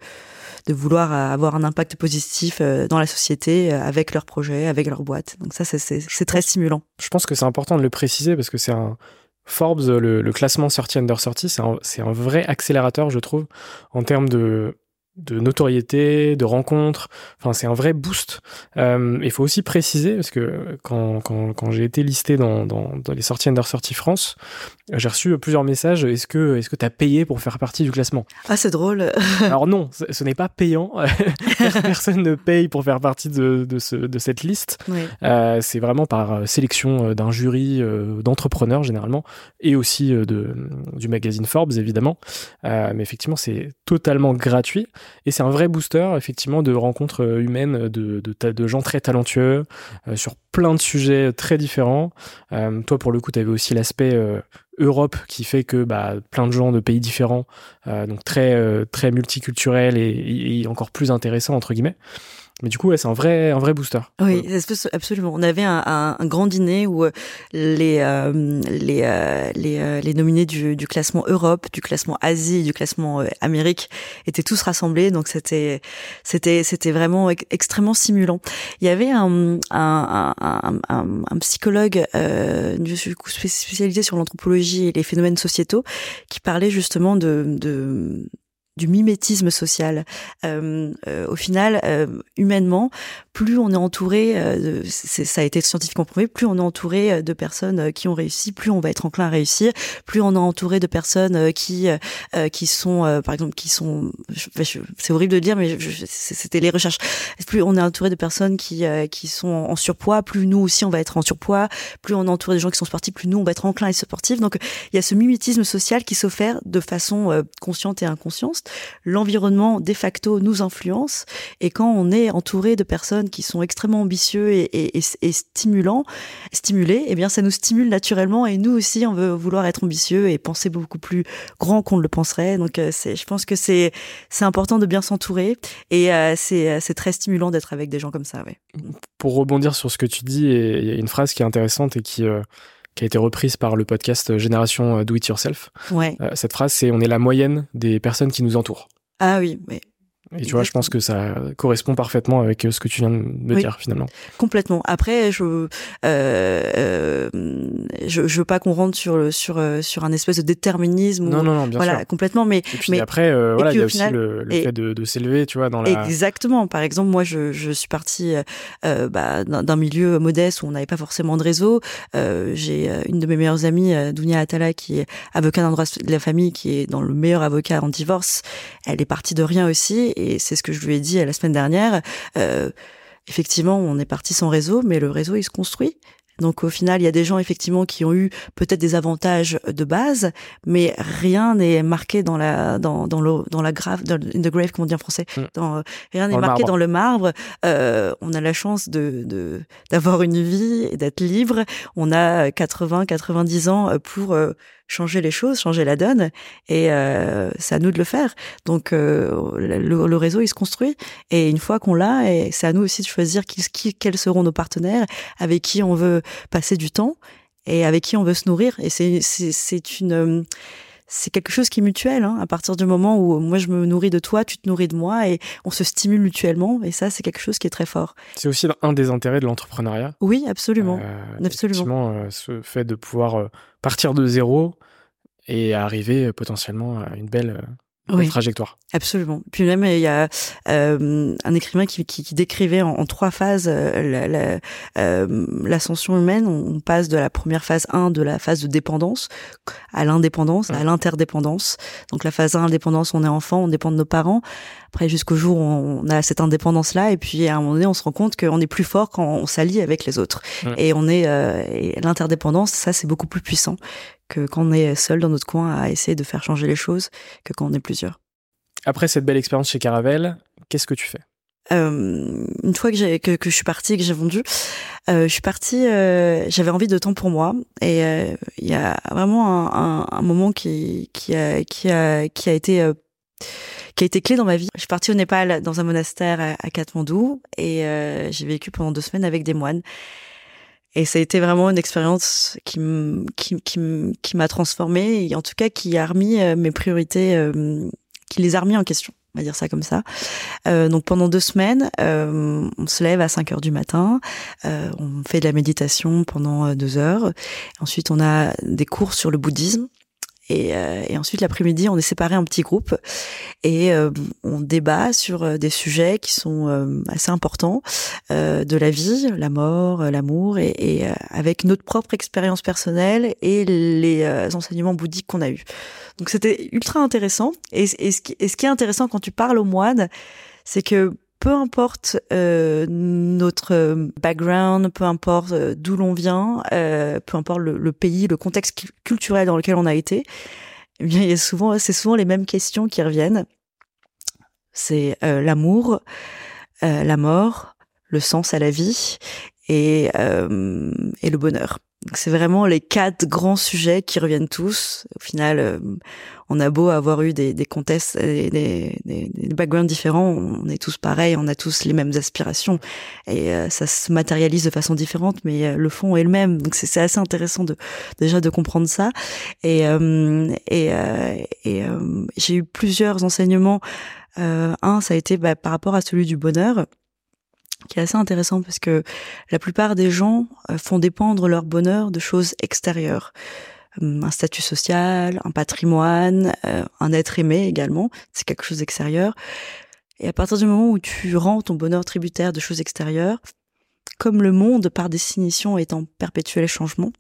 de vouloir avoir un impact positif euh, dans la société euh, avec leurs projets, avec leur boîte. Donc ça, c'est très stimulant. Je pense que c'est important de le préciser parce que c'est un Forbes, le, le, classement sortie under sortie, c'est un, un, vrai accélérateur, je trouve, en termes de de notoriété, de rencontres. Enfin, c'est un vrai boost. Euh, il faut aussi préciser, parce que quand, quand, quand j'ai été listé dans, dans, dans, les sorties Under Sortie France, j'ai reçu plusieurs messages. Est-ce que est-ce que tu as payé pour faire partie du classement? Ah, c'est drôle. Alors non, ce n'est pas payant. Personne ne paye pour faire partie de, de, ce, de cette liste. Euh, c'est vraiment par euh, sélection euh, d'un jury euh, d'entrepreneurs généralement, et aussi de, du magazine Forbes, évidemment. mais effectivement, c'est totalement gratuit. Et c'est un vrai booster, effectivement, de rencontres euh, humaines de, de, gens très talentueux euh, sur plein de sujets très différents. Euh, toi, pour le coup, tu avais aussi l'aspect Europe qui fait que bah, plein de gens de pays différents, donc très, très multiculturels et, et, encore plus intéressants, entre guillemets. Mais du coup, ouais, c'est un vrai, un vrai booster. Oui, absolument. On avait un, un, un grand dîner où euh, les euh, les euh, les, les, nominés du, du, classement Europe, du classement Asie, du classement Amérique étaient tous rassemblés. Donc c'était c'était c'était vraiment extrêmement stimulant. Il y avait un un, un, un psychologue euh, spécialisé sur l'anthropologie et les phénomènes sociétaux qui parlait justement de, de du mimétisme social. Euh, euh, au final, euh, humainement, plus on est entouré, euh, ça a été scientifiquement prouvé, plus on est entouré euh, de personnes euh, qui ont réussi, plus on va être enclin à réussir, plus on est entouré de personnes qui qui sont, par exemple, qui sont, c'est horrible de le dire, mais c'était les recherches. Plus on est entouré de personnes qui qui sont en surpoids, plus nous aussi on va être en surpoids, plus on est entouré de gens qui sont sportifs, plus nous on va être enclin à être sportifs. Donc il y a ce mimétisme social qui s'offre de façon consciente et inconsciente. L'environnement de facto nous influence et quand on est entouré de personnes qui sont extrêmement ambitieux et, et, stimulants, stimulés, eh bien ça nous stimule naturellement et nous aussi on veut vouloir être ambitieux et penser beaucoup plus grand qu'on ne le penserait. Donc euh, c'est, je pense que c'est c'est important de bien s'entourer et euh, c'est c'est très stimulant d'être avec des gens comme ça. Ouais. Pour rebondir sur ce que tu dis, il y a une phrase qui est intéressante et qui euh, qui a été reprise par le podcast Génération Do It Yourself. Ouais. cette phrase, c'est on est la moyenne des personnes qui nous entourent. Ah oui, mais et tu vois, je pense que ça correspond parfaitement avec euh, ce que tu viens de dire finalement. Complètement. Après, je euh, euh, je, je veux pas qu'on rentre sur sur euh, sur un espèce de déterminisme. Non, non, non, bien voilà, complètement. Mais et puis après, voilà, il y a aussi le, fait de, de s'élever, tu vois, dans la. Exactement. Par exemple, moi, je je suis partie bah, d'un milieu modeste où on n'avait pas forcément de réseau. J'ai une de mes meilleures amies, Dounia Atala, qui est avocat d'un droit de la famille, qui est dans le meilleur avocat en divorce. Elle est partie de rien aussi et c'est ce que je lui ai dit la semaine dernière. Euh, effectivement, on est parti sans réseau, mais le réseau il se construit. Donc au final, il y a des gens effectivement qui ont eu peut-être des avantages de base, mais rien n'est marqué dans la dans dans le dans la grave dans in the grave comme on dit en français? Mm. Dans, rien n'est marqué dans le marbre. Euh, on a la chance de de d'avoir une vie et d'être libre. On a 80 90 ans pour euh, changer les choses, changer la donne, et euh, c'est à nous de le faire. Donc euh, le, réseau il se construit, et une fois qu'on l'a, et c'est à nous aussi de choisir qui, qui, quels seront nos partenaires, avec qui on veut passer du temps et avec qui on veut se nourrir. Et c'est c'est une c'est quelque chose qui est mutuel. Hein, à partir du moment où moi je me nourris de toi, tu te nourris de moi, et on se stimule mutuellement. Et ça, c'est quelque chose qui est très fort. C'est aussi un des intérêts de l'entrepreneuriat. Oui, absolument, euh, absolument. Euh, ce fait de pouvoir euh, partir de zéro et arriver potentiellement à une belle oui, trajectoire. Absolument. Puis même il y a euh, un écrivain qui, qui, qui décrivait en, en, trois phases euh, l'ascension la, euh, humaine. On, passe de la première phase 1 de la phase de dépendance à l'indépendance, à l'interdépendance. Donc la phase 1, indépendance, on est enfant, on dépend de nos parents. Après jusqu'au jour où on a cette indépendance là, et puis à un moment donné, on se rend compte qu'on est plus fort quand on s'allie avec les autres. Et on est euh, l'interdépendance, ça c'est beaucoup plus puissant que quand on est seul dans notre coin à essayer de faire changer les choses que quand on est plusieurs. Après cette belle expérience chez Caravelle, qu'est-ce que tu fais? Euh, une fois que, que, que je suis partie et que j'ai vendu, euh, je suis partie, euh, j'avais envie de temps pour moi et il y a vraiment un, un, un, moment qui, qui, a, qui, a, qui a été qui a été clé dans ma vie. Je suis partie au Népal dans un monastère à, à Katmandou et j'ai vécu pendant deux semaines avec des moines. Et ça a été vraiment une expérience qui qui qui, qui m'a transformée et en tout cas qui a remis euh, mes priorités, euh, qui les a remis en question. On va dire ça comme ça. Euh, donc pendant deux semaines, on se lève à 5 heures du matin, on fait de la méditation pendant deux heures. Ensuite, on a des cours sur le bouddhisme. Et, euh, et ensuite, l'après-midi, on est séparé en petits groupes et euh, on débat sur euh, des sujets qui sont assez importants de la vie, la mort, l'amour, et, et avec notre propre expérience personnelle et les enseignements bouddhiques qu'on a eus. Donc, c'était ultra intéressant. Et, et, ce qui, et ce qui est intéressant quand tu parles aux moines, c'est que peu importe euh, notre background, peu importe euh, d'où l'on vient, euh, peu importe le, pays, le contexte culturel dans lequel on a été, eh bien, il y a souvent, c'est souvent les mêmes questions qui reviennent. C'est l'amour, la mort, le sens à la vie et, et le bonheur. C'est vraiment les quatre grands sujets qui reviennent tous. Au final, euh, on a beau avoir eu des, des contextes, des, des, des, backgrounds différents, on est tous pareils, on a tous les mêmes aspirations. Et euh, ça se matérialise de façon différente, mais euh, le fond est le même. Donc c'est assez intéressant de déjà de comprendre ça. Et, et, et j'ai eu plusieurs enseignements. un, ça a été bah, par rapport à celui du bonheur qui est assez intéressant parce que la plupart des gens euh, font dépendre leur bonheur de choses extérieures. Hum, un statut social, un patrimoine, euh, un être aimé également, c'est quelque chose d'extérieur. Et à partir du moment où tu rends ton bonheur tributaire de choses extérieures, comme le monde par définition est en perpétuel changement,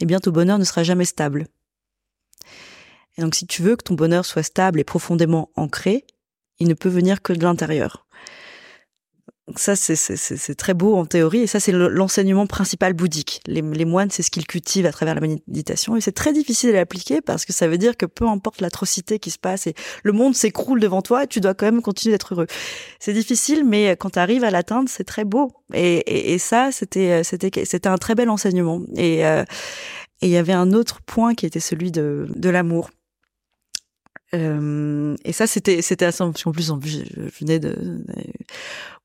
eh bien ton bonheur ne sera jamais stable. Et donc si tu veux que ton bonheur soit stable et profondément ancré, il ne peut venir que de l'intérieur. Ça, c'est très beau en théorie, et ça, c'est l'enseignement principal bouddhique. Les, moines, c'est ce qu'ils cultivent à travers la méditation, et c'est très difficile à l'appliquer parce que ça veut dire que peu importe l'atrocité qui se passe, et le monde s'écroule devant toi, tu dois quand même continuer d'être heureux. C'est difficile, mais quand tu arrives à l'atteindre, c'est très beau. Et, ça, c'était c'était un très bel enseignement. Et euh, et il y avait un autre point qui était celui de, de l'amour. Euh, et ça, c'était c'était assez parce qu'en plus, je, venais de,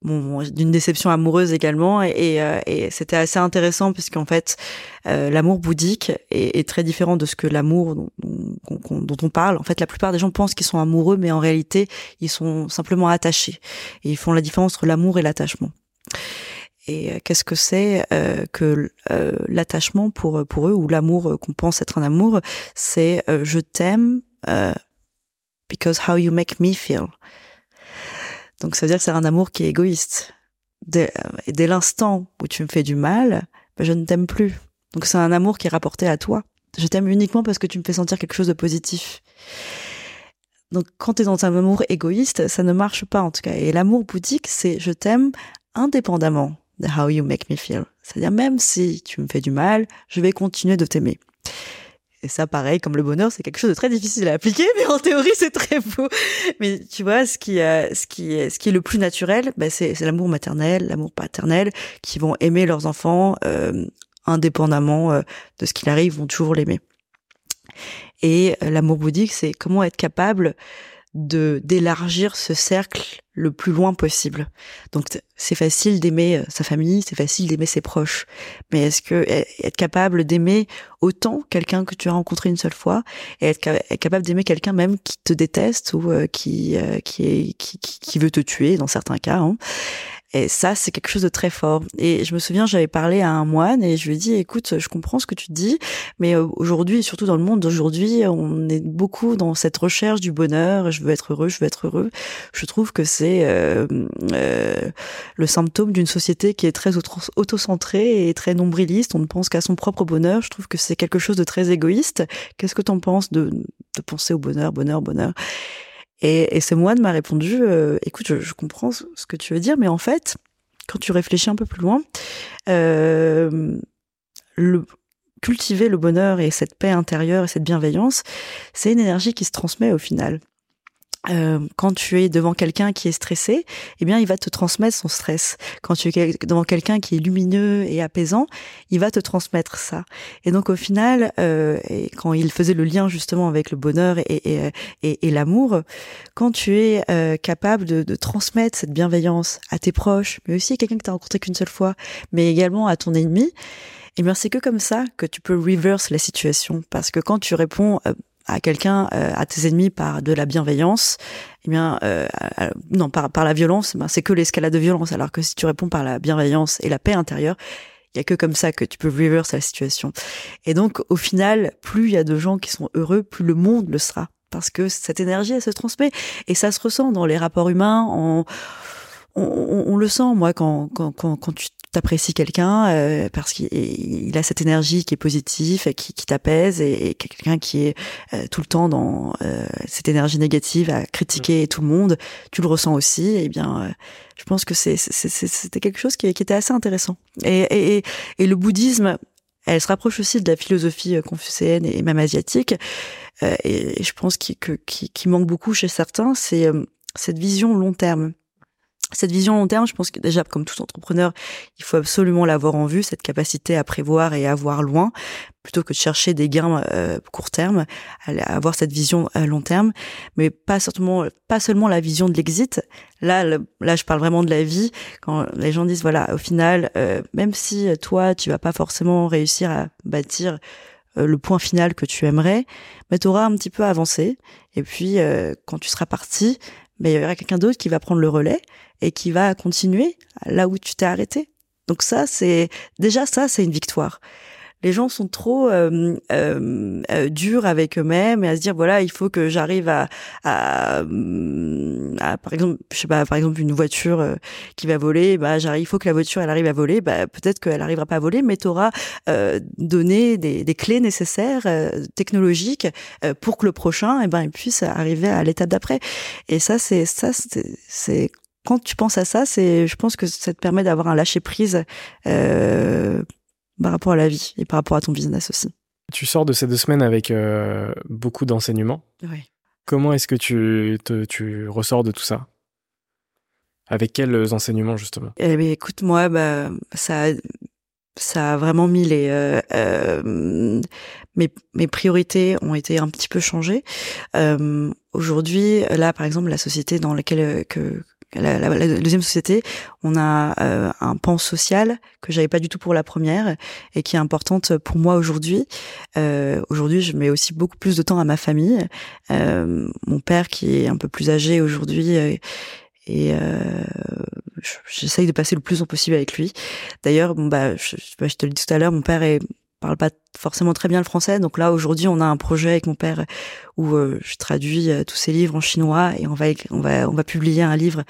d'une déception amoureuse également, et, euh, et c'était assez intéressant puisqu'en fait, euh, l'amour bouddhique est, très différent de ce que l'amour dont, on parle. En fait, la plupart des gens pensent qu'ils sont amoureux, mais en réalité, ils sont simplement attachés. Et ils font la différence entre l'amour et l'attachement. Et euh, qu'est-ce que c'est euh, que euh, l'attachement pour pour eux ou l'amour qu'on pense être un amour, c'est je t'aime because how you make me feel. Donc ça veut dire que c'est un amour qui est égoïste. Dès, dès l'instant où tu me fais du mal, ben, je ne t'aime plus. Donc c'est un amour qui est rapporté à toi. Je t'aime uniquement parce que tu me fais sentir quelque chose de positif. Donc quand tu es dans un amour égoïste, ça ne marche pas en tout cas. Et l'amour bouddhique, c'est je t'aime indépendamment de how you make me feel. C'est-à-dire même si tu me fais du mal, je vais continuer de t'aimer. Et ça, pareil, comme le bonheur, c'est quelque chose de très difficile à appliquer, mais en théorie, c'est très beau. Mais tu vois, ce qui, euh, ce qui, est, ce qui est le plus naturel, bah, c'est, l'amour maternel, l'amour paternel, qui vont aimer leurs enfants euh, indépendamment euh, de ce qu'il arrive, vont toujours l'aimer. Et l'amour bouddhique, c'est comment être capable de d'élargir ce cercle le plus loin possible. Donc c'est facile d'aimer euh, sa famille, c'est facile d'aimer ses proches, mais est-ce que être capable d'aimer autant quelqu'un que tu as rencontré une seule fois et être, capable d'aimer quelqu'un même qui te déteste ou euh, qui, euh, qui, est, qui, qui veut te tuer dans certains cas, hein, et ça, c'est quelque chose de très fort. Et je me souviens, j'avais parlé à un moine et je lui ai dit, écoute, je comprends ce que tu dis, mais euh, aujourd'hui, surtout dans le monde d'aujourd'hui, on est beaucoup dans cette recherche du bonheur. Je veux être heureux, je veux être heureux. Je trouve que c'est euh, euh, le symptôme d'une société qui est très auto-centrée et très nombriliste. On ne pense qu'à son propre bonheur. Je trouve que c'est quelque chose de très égoïste. Qu'est-ce que tu en penses de, de penser au bonheur, bonheur, bonheur? Et, et ce moine m'a répondu, euh, écoute, je, comprends ce que tu veux dire, mais en fait, quand tu réfléchis un peu plus loin, euh, cultiver le bonheur et cette paix intérieure et cette bienveillance, c'est une énergie qui se transmet au final. Euh, quand tu es devant quelqu'un qui est stressé, eh bien, il va te transmettre son stress. Quand tu es devant quelqu'un qui est lumineux et apaisant, il va te transmettre ça. Et donc, au final, euh, et quand il faisait le lien justement avec le bonheur et, et l'amour, quand tu es euh, capable de, de, transmettre cette bienveillance à tes proches, mais aussi à quelqu'un que tu as rencontré qu'une seule fois, mais également à ton ennemi, eh bien, c'est que comme ça que tu peux reverse la situation. Parce que quand tu réponds euh, à quelqu'un, euh, à tes ennemis par de la bienveillance, eh bien, euh, non, par, par la violence, ben, c'est que l'escalade de violence. Alors que si tu réponds par la bienveillance et la paix intérieure, il y a que comme ça que tu peux reverse la situation. Et donc, au final, plus il y a de gens qui sont heureux, plus le monde le sera. Parce que cette énergie, elle se transmet. Et ça se ressent dans les rapports humains, en, on, on, le sent, moi, quand, quand, quand, quand tu t'apprécies quelqu'un euh, parce qu'il a cette énergie qui est positive, qui, qui t'apaise, et, et quelqu'un qui est euh, tout le temps dans euh, cette énergie négative à critiquer mm. tout le monde, tu le ressens aussi. Et eh bien, je pense que c'était quelque chose qui, qui, était assez intéressant. Et, et, et le bouddhisme, elle se rapproche aussi de la philosophie confucéenne et même asiatique. et, je pense qu'il qui, qui manque beaucoup chez certains, c'est cette vision long terme cette vision long terme, je pense que déjà, comme tout entrepreneur, il faut absolument l'avoir en vue, cette capacité à prévoir et à voir loin, plutôt que de chercher des gains euh, court terme, avoir cette vision à long terme, mais pas seulement, pas seulement la vision de l'exit. Là, là, je parle vraiment de la vie. Quand les gens disent, voilà, au final, euh, même si toi, tu vas pas forcément réussir à bâtir euh, le point final que tu aimerais, mais tu auras un petit peu avancé. Et puis, quand tu seras parti, mais il y aura quelqu'un d'autre qui va prendre le relais et qui va continuer là où tu t'es arrêté. Donc ça, c'est déjà ça, c'est une victoire. Les gens sont trop euh, euh, euh, durs avec eux-mêmes et à se dire voilà, il faut que j'arrive à, à, à, par exemple, je sais pas, par exemple une voiture euh, qui va voler, bah j'arrive, il faut que la voiture elle arrive à voler, bah peut-être qu'elle arrivera pas à voler, mais tu auras euh, donné des, des, clés nécessaires technologiques pour que le prochain, et eh ben, il puisse arriver à l'étape d'après. Et ça, c'est ça, c'est quand tu penses à ça, c'est, je pense que ça te permet d'avoir un lâcher prise euh, par rapport à la vie et par rapport à ton business aussi. Tu sors de ces deux semaines avec euh, beaucoup d'enseignements. Oui. Comment est-ce que tu, te, tu ressors de tout ça? Avec quels enseignements justement? Eh bien, écoute, moi, bah, ça, ça a vraiment mis les euh, euh, mes, mes priorités ont été un petit peu changées. Aujourd'hui, là, par exemple, la société dans laquelle que la, la, la, deuxième société, on a euh, un pan social que j'avais pas du tout pour la première et qui est importante pour moi aujourd'hui. Euh, aujourd'hui, je mets aussi beaucoup plus de temps à ma famille. Euh, mon père, qui est un peu plus âgé aujourd'hui, euh, et euh, j'essaye de passer le plus en possible avec lui. D'ailleurs, bon bah, je, je te le dis tout à l'heure, mon père est parle pas forcément très bien le français. Donc là, aujourd'hui, on a un projet avec mon père où euh, je traduis euh, tous ses livres en chinois et on va on va on va publier un livre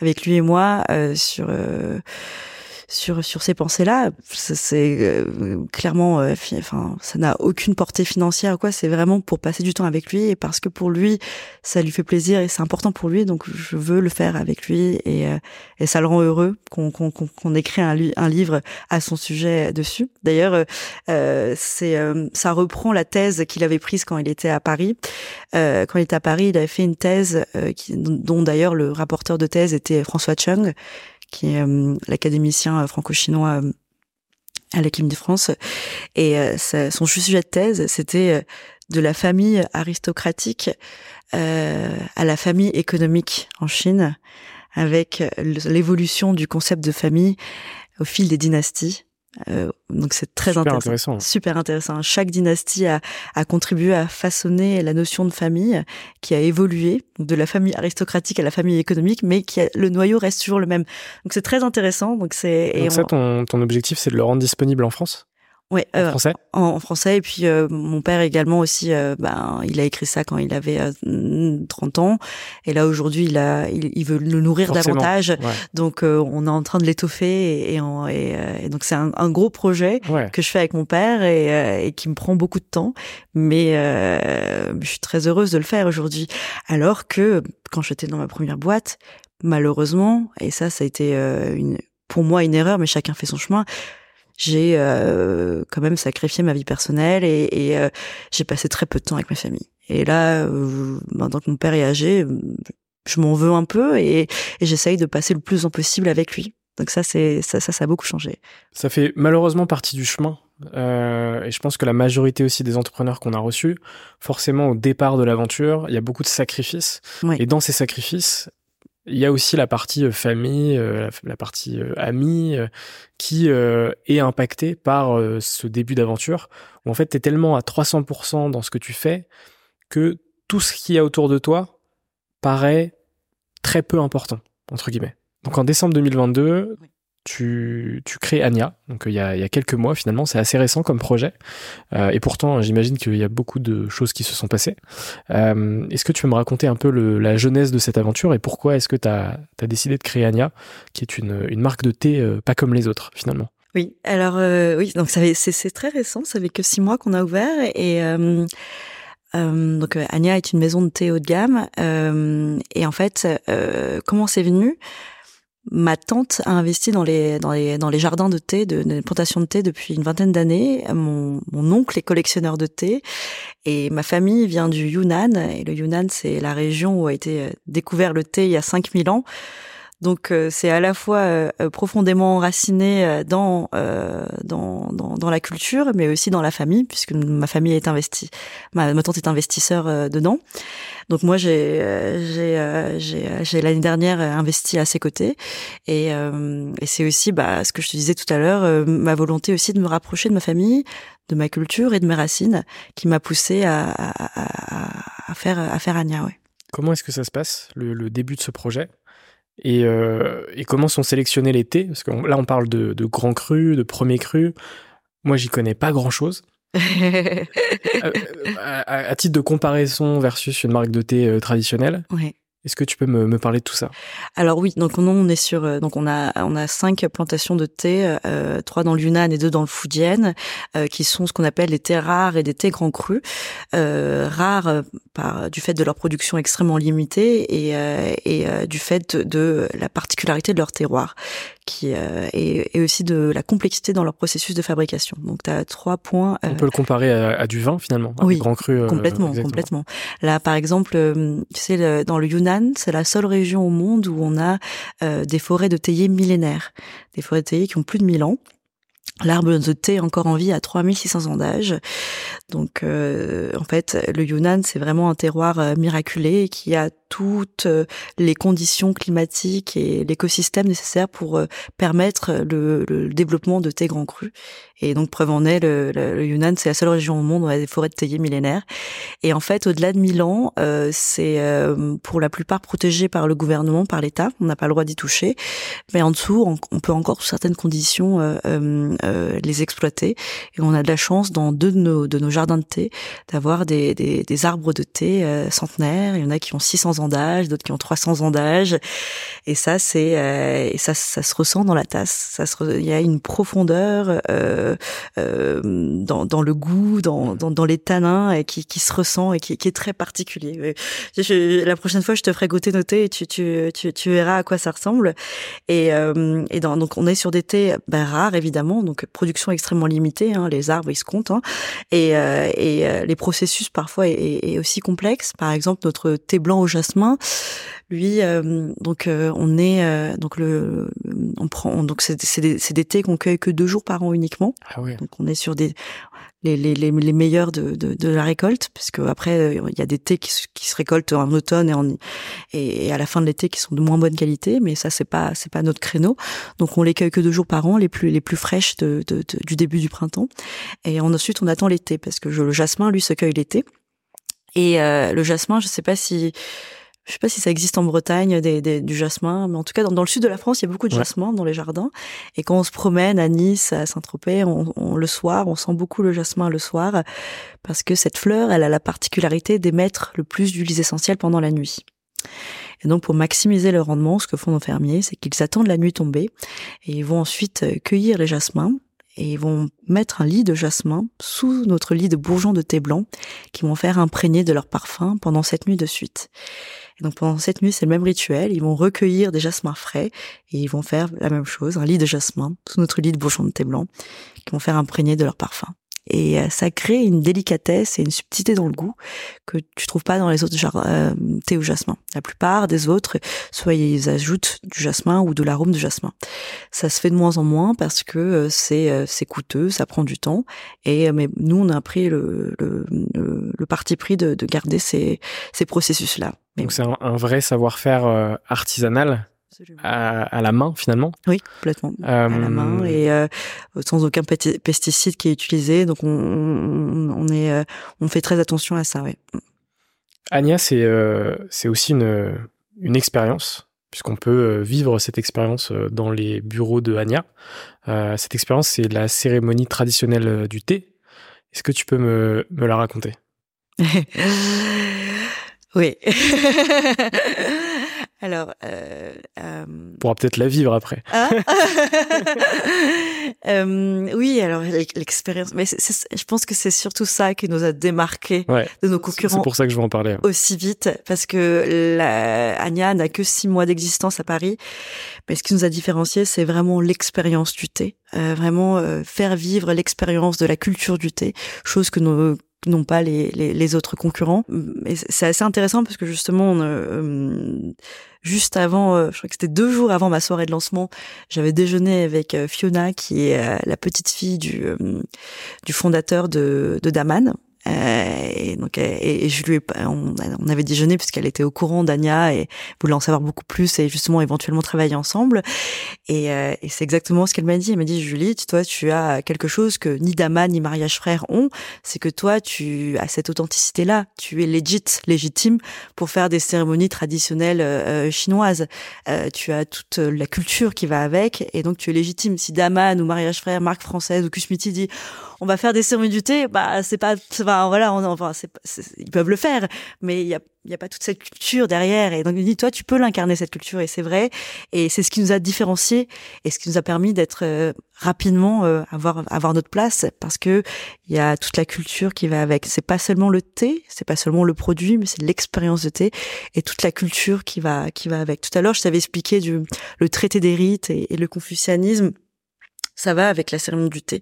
avec lui et moi euh, sur sur sur ces pensées-là. C'est euh, clairement, euh, enfin, ça n'a aucune portée financière quoi. C'est vraiment pour passer du temps avec lui et parce que pour lui, ça lui fait plaisir et c'est important pour lui. Donc je veux le faire avec lui et euh, et ça le rend heureux qu'on qu'on qu'on écrit un, un livre à son sujet dessus. D'ailleurs, c'est ça reprend la thèse qu'il avait prise quand il était à Paris. quand il était à Paris, il avait fait une thèse qui, dont d'ailleurs le rapporteur de thèse était François Chung qui est euh, l'académicien euh, franco-chinois euh, à l'Académie de France. Et son sujet de thèse, c'était de la famille aristocratique à la famille économique en Chine, avec l'évolution du concept de famille au fil des dynasties. Euh, donc c'est très super intéressant. Super intéressant. Chaque dynastie a, a, contribué à façonner la notion de famille qui a évolué de la famille aristocratique à la famille économique, mais qui a, le noyau reste toujours le même. Donc c'est très intéressant. Donc c'est. Donc ça, ton, ton objectif, c'est de le rendre disponible en France? Ouais, en euh, français? En, français et puis euh, mon père également aussi. Euh, ben, il a écrit ça quand il avait 30 ans et là aujourd'hui il a, il, veut le nourrir davantage. Donc on est en train de l'étoffer et, et, et, donc c'est un, un, gros projet que je fais avec mon père et, et qui me prend beaucoup de temps, mais je suis très heureuse de le faire aujourd'hui. Alors que quand j'étais dans ma première boîte, malheureusement, et ça ça a été une pour moi une erreur, mais chacun fait son chemin j'ai euh, quand même sacrifié ma vie personnelle et, et euh, j'ai passé très peu de temps avec ma famille. Et là, euh, maintenant que mon père est âgé, je m'en veux un peu et, et j'essaye de passer le plus en possible avec lui. Donc ça, c'est ça, ça, ça, a beaucoup changé. Ça fait malheureusement partie du chemin. Euh, et je pense que la majorité aussi des entrepreneurs qu'on a reçus, forcément au départ de l'aventure, il y a beaucoup de sacrifices. Oui. Et dans ces sacrifices, il y a aussi la partie euh, famille, euh, la partie euh, amie, qui est impactée par ce début d'aventure, où en fait, tu es tellement à 300% dans ce que tu fais que tout ce qu'il y a autour de toi paraît très peu important, entre guillemets. Donc en décembre 2022, tu, crées Anya, donc il y, a, il y a quelques mois finalement, c'est assez récent comme projet, euh, et pourtant j'imagine qu'il y a beaucoup de choses qui se sont passées. Euh, est-ce que tu peux me raconter un peu la jeunesse de cette aventure et pourquoi est-ce que tu as, décidé de créer Anya, qui est une, marque de thé euh, pas comme les autres finalement? Oui, alors euh, oui, donc c'est très récent, ça fait que six mois qu'on a ouvert et euh, euh, donc Anya est une maison de thé haut de gamme. Et en fait comment c'est venu? Ma tante a investi dans les, dans les, dans les jardins de thé, de, de plantations de thé depuis une vingtaine d'années. Mon, mon oncle est collectionneur de thé et ma famille vient du Yunnan. Et le Yunnan, c'est la région où a été euh, découvert le thé il y a 5000 ans. Donc euh, c'est à la fois euh, euh profondément enraciné dans, dans, dans, dans la culture, mais aussi dans la famille, puisque ma famille est investie, ma, ma tante est investisseur dedans. Donc moi j'ai j'ai j'ai l'année dernière investi à ses côtés, et, et c'est aussi bah, ce que je te disais tout à l'heure, ma volonté aussi de me rapprocher de ma famille, de ma culture et de mes racines, qui m'a poussé à, à, à, faire à faire Anya. Ouais. Comment est-ce que ça se passe le, le début de ce projet? Et, euh, et, comment sont sélectionnés les thés? Parce que là, on parle de, de grands crus, de premiers crus. Moi, j'y connais pas grand-chose. Euh, à, titre de comparaison versus une marque de thé traditionnelle, ouais. Est-ce que tu peux me, me, parler de tout ça? Alors oui, donc on, est sur euh, donc on a on a cinq plantations de thé, euh, trois dans le Yunnan et deux dans le Fujian, euh, qui sont ce qu'on appelle des thés rares et des thés grands crus, euh, rares euh, par du fait de leur production extrêmement limitée et, et du fait de la particularité de leur terroir, qui et, et, aussi de la complexité dans leur processus de fabrication. Donc tu as trois points. on peut le comparer à, à, du vin finalement, oui, grand cru. complètement, complètement. Là par exemple, tu sais dans le Yunnan c'est la seule région au monde où on a euh, des forêts de théiers millénaires, des forêts de théiers qui ont plus de 1000 ans. L'arbre de thé est encore en vie à 3600 ans d'âge. Donc, euh, en fait, le Yunnan, c'est vraiment un terroir euh, miraculé qui a toutes les conditions climatiques et l'écosystème nécessaire pour permettre le, le, développement de thé grand cru. Et donc, preuve en est, le, Yunnan, c'est la seule région au monde où on a des forêts de théiers millénaires. Et en fait, au-delà de 1000 ans, euh, c'est euh, pour la plupart protégé par le gouvernement, par l'État. On n'a pas le droit d'y toucher. Mais en dessous, on, peut encore, sous certaines conditions, euh, euh, les exploiter. Et on a de la chance, dans deux de nos, de nos jardins de thé, d'avoir des, des, des, arbres de thé centenaires. Il y en a qui ont 600 d'âge, d'autres qui ont 300 ans d'âge. Et ça, c'est et ça, ça se ressent dans la tasse. Ça se, il y a une profondeur. Euh, euh, euh, dans, le goût, dans, les tanins qui, se ressent et qui, est très particulier. La prochaine fois, je te ferai goûter thés et tu, tu, verras à quoi ça ressemble. Et, euh, donc on est sur des thés ben, rares évidemment, donc production extrêmement limitée. Hein, les arbres ils se comptent hein, et, euh, les processus parfois est, est, aussi complexes. Par exemple, notre thé blanc au jasmin. Lui, donc on est donc le on prend donc c'est des, des thés qu'on cueille que deux jours par an uniquement. Ah oui. Donc on est sur des les, les, les, les meilleurs de, de, de, la récolte, parce que après il y a des thés qui, qui se récoltent en automne et, en, et à la fin de l'été qui sont de moins bonne qualité, mais ça c'est pas c'est pas notre créneau. Donc on les cueille que deux jours par an, les plus les plus fraîches de, de, du début du printemps. Et ensuite on attend l'été parce que je, le jasmin lui se cueille l'été. Et euh, le jasmin, je sais pas si je sais pas si ça existe en Bretagne des, des, du jasmin, mais en tout cas dans, dans, le sud de la France, il y a beaucoup de jasmin dans les jardins. Et quand on se promène à Nice, à Saint-Tropez, on, on, le soir, on sent beaucoup le jasmin le soir, parce que cette fleur, elle a la particularité d'émettre le plus d'huiles essentielles pendant la nuit. Et donc pour maximiser le rendement, ce que font nos fermiers, c'est qu'ils attendent la nuit tombée et ils vont ensuite cueillir les jasmins et ils vont mettre un lit de jasmin sous notre lit de bourgeons de thé blanc qui vont faire imprégner de leur parfum pendant cette nuit de suite. Donc pendant cette nuit, c'est le même rituel. Ils vont recueillir des jasmins frais et ils vont faire la même chose, un lit de jasmin sous notre lit de bourgeons de thé blanc qui vont faire imprégner de leur parfum. Et euh, ça crée une délicatesse et une subtilité dans le goût que tu trouves pas dans les autres genre, euh, thé au jasmin. La plupart des autres, soit ils ajoutent du jasmin ou de l'arôme de jasmin. Ça se fait de moins en moins parce que euh, c'est c'est coûteux, ça prend du temps. Et mais nous, on a pris le, le, le, parti pris de, de garder ces, ces processus-là. Donc c'est un, vrai savoir-faire artisanal à, la main finalement. Oui, complètement. À la main euh, et euh, sans aucun pesticide qui est utilisé. Donc on, on, est, euh, on fait très attention à ça. Ouais. Anya, c'est c'est aussi une, une expérience puisqu'on peut vivre cette expérience dans les bureaux de Anya. cette expérience, c'est la cérémonie traditionnelle du thé. Est-ce que tu peux me, me la raconter? Oui. Alors, euh, euh... pourra peut-être la vivre après. Ah euh, oui, alors l'expérience, mais je pense que c'est surtout ça qui nous a démarqué de nos concurrents. C'est pour ça que je veux en parler. Aussi vite, parce que la, Anya n'a que six mois d'existence à Paris, mais ce qui nous a différencié, c'est vraiment l'expérience du thé, euh, vraiment euh, faire vivre l'expérience de la culture du thé, chose que nos non pas les, les, les, autres concurrents. Et c'est assez intéressant parce que justement, euh, juste avant, euh, je crois que c'était deux jours avant ma soirée de lancement, j'avais déjeuné avec euh, Fiona, qui est la petite fille du, du fondateur de, de Daman, Euh, et donc, et, je lui ai, on, on avait déjeuné puisqu'elle était au courant d'Ania et voulait en savoir beaucoup plus et justement éventuellement travailler ensemble. Et, euh, et c'est exactement ce qu'elle m'a dit. Elle m'a dit, Julie, toi, tu as quelque chose que ni Dama ni Mariage Frère ont, c'est que toi, tu as cette authenticité-là. Tu es legit, légitime pour faire des cérémonies traditionnelles euh, chinoises. Euh, tu as toute la culture qui va avec et donc tu es légitime. Si Daman ou Mariage Frère, marque française ou Kusmiti dit on va faire des cérémonies du thé, bah c'est pas, enfin, voilà, on, enfin c'est, ils peuvent le faire, mais il y a il y a pas toute cette culture derrière. Et donc il dit toi tu peux l'incarner cette culture et c'est vrai. Et c'est ce qui nous a différenciés et ce qui nous a permis d'être euh, rapidement euh, avoir avoir notre place parce que il y a toute la culture qui va avec. C'est pas seulement le thé c'est pas seulement le produit mais c'est l'expérience de thé et toute la culture qui va qui va avec. Tout à l'heure je t'avais expliqué du le traité des rites et, et le confucianisme. Ça va avec la cérémonie du thé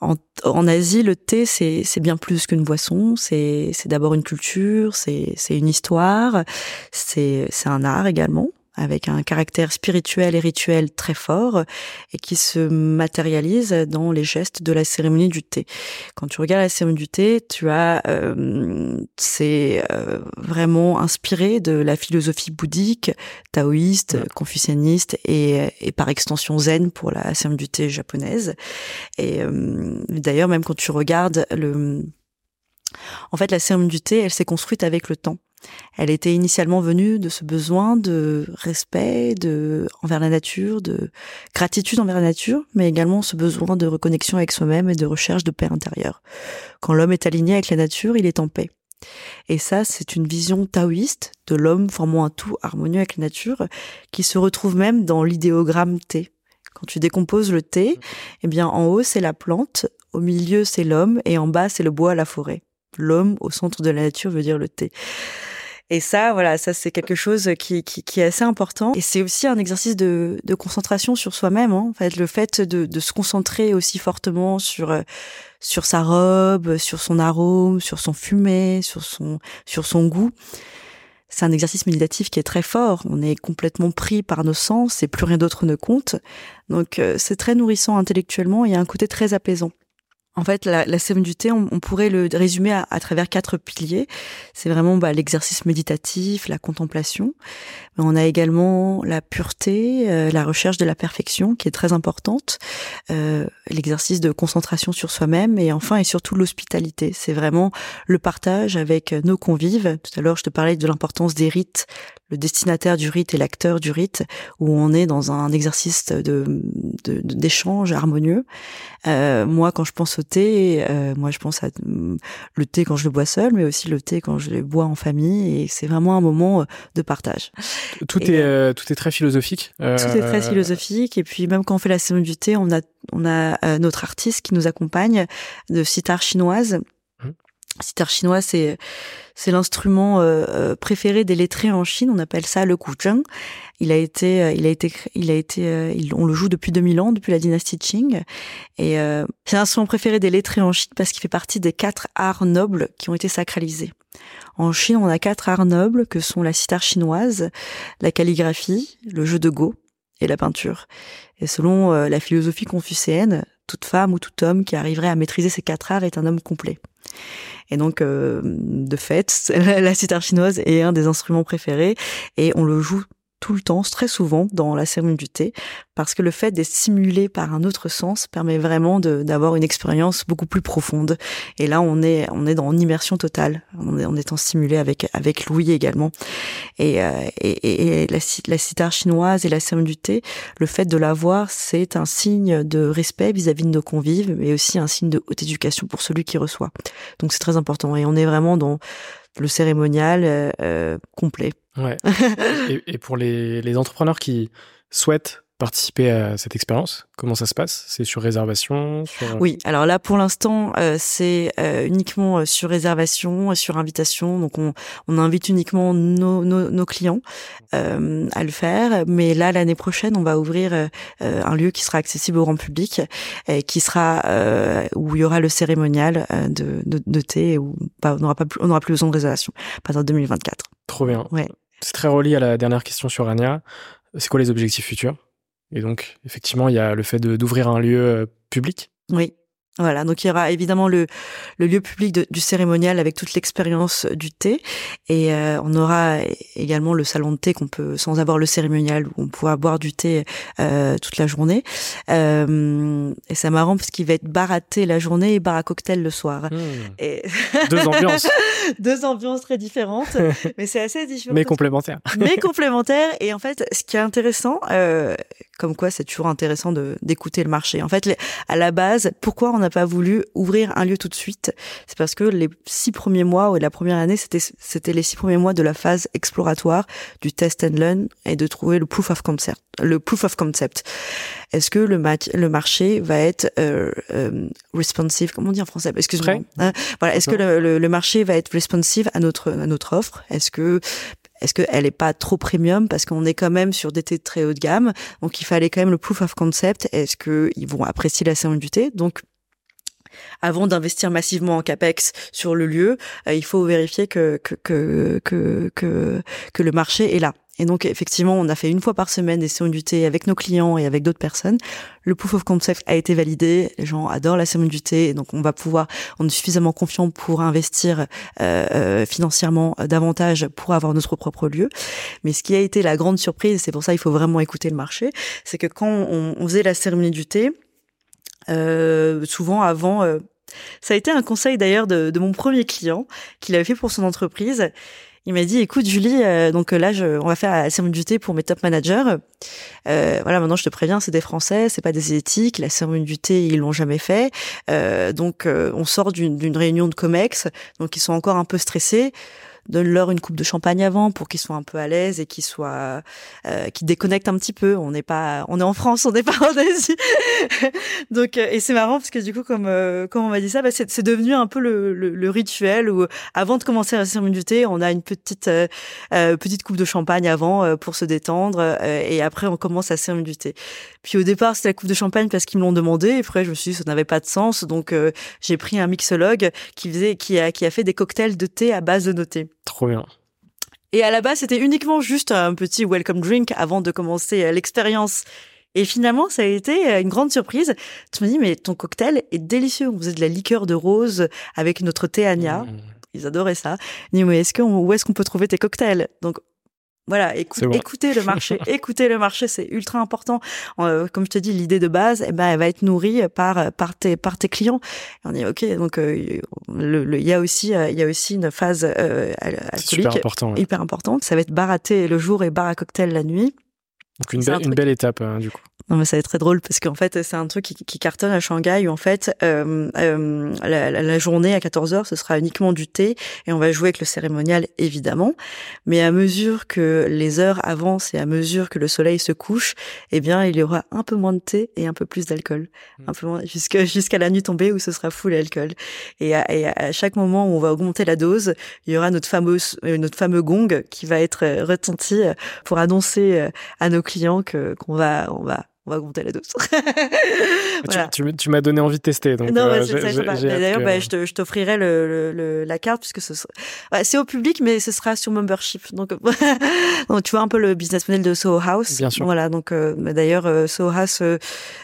en, en, Asie, le thé, c'est bien plus qu'une boisson. C'est d'abord une culture, c'est une histoire, c'est un art également avec un caractère spirituel et rituel très fort et qui se matérialise dans les gestes de la cérémonie du thé. Quand tu regardes la cérémonie du thé, tu as euh, c'est euh, vraiment inspiré de la philosophie bouddhique, taoïste, confucianiste et, et, par extension zen pour la cérémonie du thé japonaise. Et euh, d'ailleurs, même quand tu regardes le en fait, la cérémonie du thé, elle s'est construite avec le temps. Elle était initialement venue de ce besoin de respect envers la nature, de gratitude envers la nature, mais également ce besoin de reconnexion avec soi-même et de recherche de paix intérieure. Quand l'homme est aligné avec la nature, il est en paix. Et ça, c'est une vision taoïste de l'homme formant un tout harmonieux avec la nature, qui se retrouve même dans l'idéogramme T. Quand tu décomposes le thé, eh bien, en haut, c'est la plante, au milieu, c'est l'homme, et en bas, c'est le bois, la forêt. L'homme au centre de la nature veut dire le thé. Et ça, voilà, ça c'est quelque chose qui, qui, qui, est assez important. Et c'est aussi un exercice de, de concentration sur soi-même. Hein. En fait, le fait de, de, se concentrer aussi fortement sur euh, sur sa robe, sur son arôme, sur son fumet, sur son sur son goût. C'est un exercice méditatif qui est très fort. On est complètement pris par nos sens et plus rien d'autre ne compte. Donc euh, c'est très nourrissant intellectuellement et il y a un côté très apaisant. En fait, la, la du thé, on, pourrait le résumer à, travers quatre piliers. C'est vraiment bah, l'exercice méditatif, la contemplation. Mais on a également la pureté, euh, la recherche de la perfection, qui est très importante. Euh, l'exercice de concentration sur soi-même et enfin et surtout l'hospitalité. C'est vraiment le partage avec nos convives. Tout à l'heure, je te parlais de l'importance des rites, le destinataire du rite et l'acteur du rite, où on est dans un exercice de d'échange harmonieux. Euh, moi, quand je pense au thé, euh, moi je pense à le thé quand je le bois seul, mais aussi le thé quand je le bois en famille, et c'est vraiment un moment euh, de partage. Tout est euh, tout est très philosophique. Tout est très philosophique, et puis même quand on fait la cérémonie du thé, on a on a notre artiste qui nous accompagne de sitar chinoise sitar chinois, c'est c'est l'instrument euh, euh, préféré des lettrés en Chine. On appelle ça le guzheng. Il a été, euh, il a été, il a été, on le joue depuis 2000 ans, depuis la dynastie Qing. Et c'est l'instrument préféré des lettrés en Chine parce qu'il fait partie des quatre arts nobles qui ont été sacralisés. En Chine, on a quatre arts nobles que sont la sitar chinoise, la calligraphie, le jeu de go et la peinture. Et selon la philosophie confucéenne, toute femme ou tout homme qui arriverait à maîtriser ces quatre arts est un homme complet. Et donc, euh, de fait, la sitar chinoise est un des instruments préférés et on le joue tout le temps, très souvent dans la cérémonie du thé, parce que le fait d'être stimulé par un autre sens permet vraiment d'avoir une expérience beaucoup plus profonde. Et là, on est on est dans une immersion totale, on est en étant stimulé avec avec l'ouïe également. Et, euh, et, et, la, la chinoise et la cérémonie du thé, le fait de l'avoir, c'est un signe de respect vis-à-vis de nos convives, mais aussi un signe de haute éducation pour celui qui reçoit. Donc c'est très important. Et on est vraiment dans le cérémonial euh complet. Ouais. et, et, pour les, les entrepreneurs qui souhaitent participer à cette expérience Comment ça se passe? C'est sur réservation Oui, alors là pour l'instant euh, c'est euh, uniquement euh, sur réservation, sur invitation. Donc on, on invite uniquement nos, nos, nos clients euh, à le faire. Mais là l'année prochaine on va ouvrir un lieu qui sera accessible au grand public, et qui sera où il y aura le cérémonial de, de, de thé où bah, on n'aura on n'aura plus besoin de réservation. Pas en 2024. Trop bien. Ouais. C'est très relié à la dernière question sur Ania. C'est quoi les objectifs futurs? Et donc, effectivement, il y a le fait d'ouvrir un lieu euh, public? Oui. Voilà, donc il y aura évidemment le, le lieu public de, du cérémonial avec toute l'expérience du thé et euh, on aura également le salon de thé qu'on peut sans avoir le cérémonial où on pourra boire du thé euh, toute la journée. Euh, et c'est marrant parce qu'il va être bar à thé la journée et bar à cocktail le soir. Et Deux ambiances, deux ambiances très différentes, mais c'est assez différent. mais complémentaires. mais complémentaires. Et en fait, ce qui est intéressant, comme quoi c'est toujours intéressant d'écouter le marché. En fait, les- à la base, pourquoi on n'a pas voulu ouvrir un lieu tout de suite. C'est parce que les six premiers mois ou la première année, c'était c'était les six premiers mois de la phase exploratoire du test and learn et de trouver le proof of concept. Le proof of concept. Est-ce que le, mat- le marché va être euh, euh, responsive? Comment on dit en français? Excuse-moi. Hein? Voilà. Est-ce que le, le, le marché va être responsive à notre à notre offre? Est-ce que est-ce qu'elle est pas trop premium? Parce qu'on est quand même sur des thés très haut de gamme. Donc il fallait quand même le proof of concept. Est-ce que ils vont apprécier la thé donc avant d'investir massivement en capex sur le lieu, euh, il faut vérifier que que, que que que le marché est là. Et donc effectivement, on a fait une fois par semaine des cérémonies du thé avec nos clients et avec d'autres personnes. Le proof of concept a été validé. Les gens adorent la cérémonie du thé, donc on va pouvoir, on est suffisamment confiant pour investir euh, euh, financièrement euh, davantage pour avoir notre propre lieu. Mais ce qui a été la grande surprise, c'est pour ça il faut vraiment écouter le marché, c'est que quand on, on faisait la cérémonie du thé, souvent avant. euh, ça a été un conseil d'ailleurs de, de mon premier client qu'il avait fait pour son entreprise. Il m'a dit, écoute Julie, euh, donc là, je, on va faire la cérémonie du thé pour mes top managers. Euh, voilà, maintenant je te préviens, c'est des Français, c'est pas des éthiques. La cérémonie du thé, ils l'ont jamais fait. Euh, donc euh, on sort d'une réunion de Comex, donc ils sont encore un peu stressés. Donne-leur une coupe de champagne avant pour qu'ils soient un peu à l'aise et qu'ils soient, euh, qu'ils déconnectent un petit peu. On n'est pas, on est en France, on n'est pas en Asie. Donc, euh, et c'est marrant parce que du coup, comme euh, comme on m'a dit ça, bah, c'est devenu un peu le, le, le rituel où avant de commencer la cérémonie du thé, on a une petite euh, euh, petite coupe de champagne avant euh, pour se détendre et après on commence la cérémonie du thé. Puis au départ, c'était la coupe de champagne parce qu'ils me l'ont demandé. Et après, je me suis dit ça n'avait pas de sens, donc j'ai pris un mixologue qui faisait qui a qui a fait des cocktails de thé à base de noter. Trop bien. Et à la base, c'était uniquement juste un petit welcome drink avant de commencer euh, l'expérience. Et finalement, ça a été euh, une grande surprise. Tu me dis, mais ton cocktail est délicieux. On faisait de la liqueur de rose avec notre thé. Mmh. Ils adoraient ça. Ils dit, mais est-ce qu'on, où est-ce qu'on peut trouver tes cocktails? Donc, voilà, bon. écoutez le marché, écoutez le marché, c'est ultra important. Euh, comme je te dis, l'idée de base, eh ben, elle va être nourrie par par tes par tes clients. Et on dit ok, donc euh, le- le- il y a aussi euh, il y a aussi une phase euh, alcoolique important. ouais. hyper importante. Ça va être bar à thé le jour et bar à cocktail la nuit. Donc une, belle étape, hein, du coup. Non, mais ça va être très drôle parce qu'en fait, c'est un truc qui, qui cartonne à Shanghai où en fait, euh, euh, la, la- la journée à 14 heures, ce sera uniquement du thé et on va jouer avec le cérémonial évidemment. Mais à mesure que les heures avancent et à mesure que le soleil se couche, eh bien, il y aura un peu moins de thé et un peu plus d'alcool, un peu moins jusqu'à jusqu'à la nuit tombée où ce sera full alcool. Et à, et à chaque moment où on va augmenter la dose, il y aura notre fameuse euh, notre fameux gong qui va être euh, retenti euh, pour annoncer à nos clients que qu'on va on va on va augmenter la dose. Voilà. Tu, tu m- tu m'as donné envie de tester. Donc, non, euh, c'est hâte D'ailleurs, que- bah, je t'offrirai le, le- le- la carte puisque ce sera... c'est au public, mais ce sera sur membership. Donc, donc, tu vois un peu le business model de Soho House. Bien sûr. Voilà. Donc, euh, bah, d'ailleurs, euh, Soho House euh,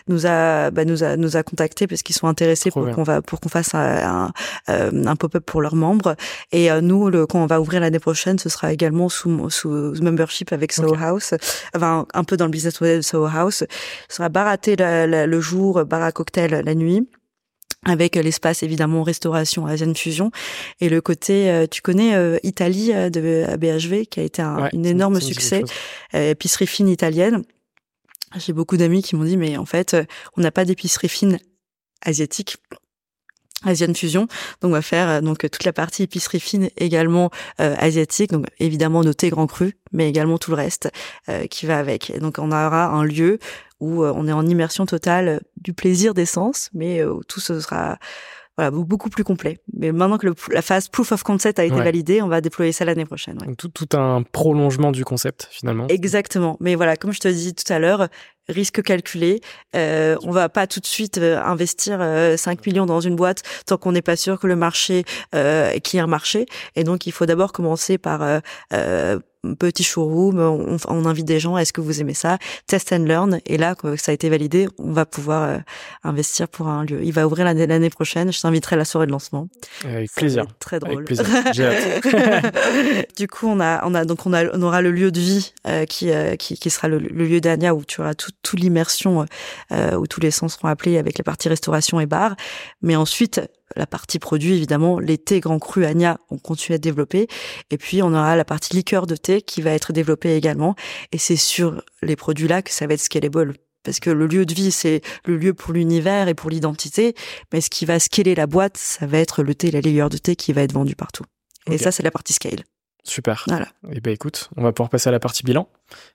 nous a, bah, nous a, nous a contactés parce qu'ils sont intéressés Trop pour qu'on va, pour qu'on fasse un, un, un pop-up pour leurs membres. Et euh, nous, le, quand on va ouvrir l'année prochaine, ce sera également sous, sous membership avec Soho. House. Enfin, un peu dans le business model de Soho House. Sera bar à thé la- la- le jour, bar à cocktail la nuit avec l'espace évidemment restauration Asian Fusion. Et le côté euh, tu connais euh, Italie euh, de ABHV qui a été un Ouais, une ça- énorme succès. euh, épicerie fine italienne. J'ai beaucoup d'amis qui m'ont dit mais en fait euh, on n'a pas d'épicerie fine asiatique Asian Fusion, donc on va faire euh, donc toute la partie épicerie fine également euh, asiatique, donc évidemment noté grand cru, mais également tout le reste euh, qui va avec. Et donc on aura un lieu où euh, on est en immersion totale du plaisir des sens, mais euh, où tout ce sera voilà be- beaucoup plus complet. Mais maintenant que le, la phase proof of concept a été Ouais. validée, on va déployer ça l'année prochaine. ouais. Donc, tout, tout un prolongement du concept, finalement. Exactement. Mais voilà, comme je te dis tout à l'heure, risque calculé. Euh, on va pas tout de suite euh, investir euh, 5 millions dans une boîte tant qu'on n'est pas sûr que le marché, euh, qu'il y ait un marché. Et donc, il faut d'abord commencer par euh, euh, petit showroom, on, on invite des gens, est-ce que vous aimez ça? Test and learn. Et là, que ça a été validé, on va pouvoir euh, investir pour un lieu. Il va ouvrir l'année l'année prochaine. Je t'inviterai à la soirée de lancement. Avec plaisir. Très drôle. Avec plaisir. J'ai hâte. du coup, on a, on a donc on, a, on aura le lieu de vie euh, qui, euh, qui, qui sera le, le lieu d'Ania où tu auras toute tout l'immersion euh, où tous les sens seront appelés avec la partie restauration et bar. Mais ensuite, la partie produit, évidemment, les thés grands crus Ania, on continue à développer. Et puis, on aura la partie liqueur de thé qui va être développée également. Et c'est sur les produits-là que ça va être scalable. Parce que le lieu de vie, c'est le lieu pour l'univers et pour l'identité. Mais ce qui va scaler la boîte, ça va être le thé, la liqueur de thé qui va être vendu partout. Et ça, c'est la partie scale. Super. Voilà. Et ben écoute, on va pouvoir passer à la partie bilan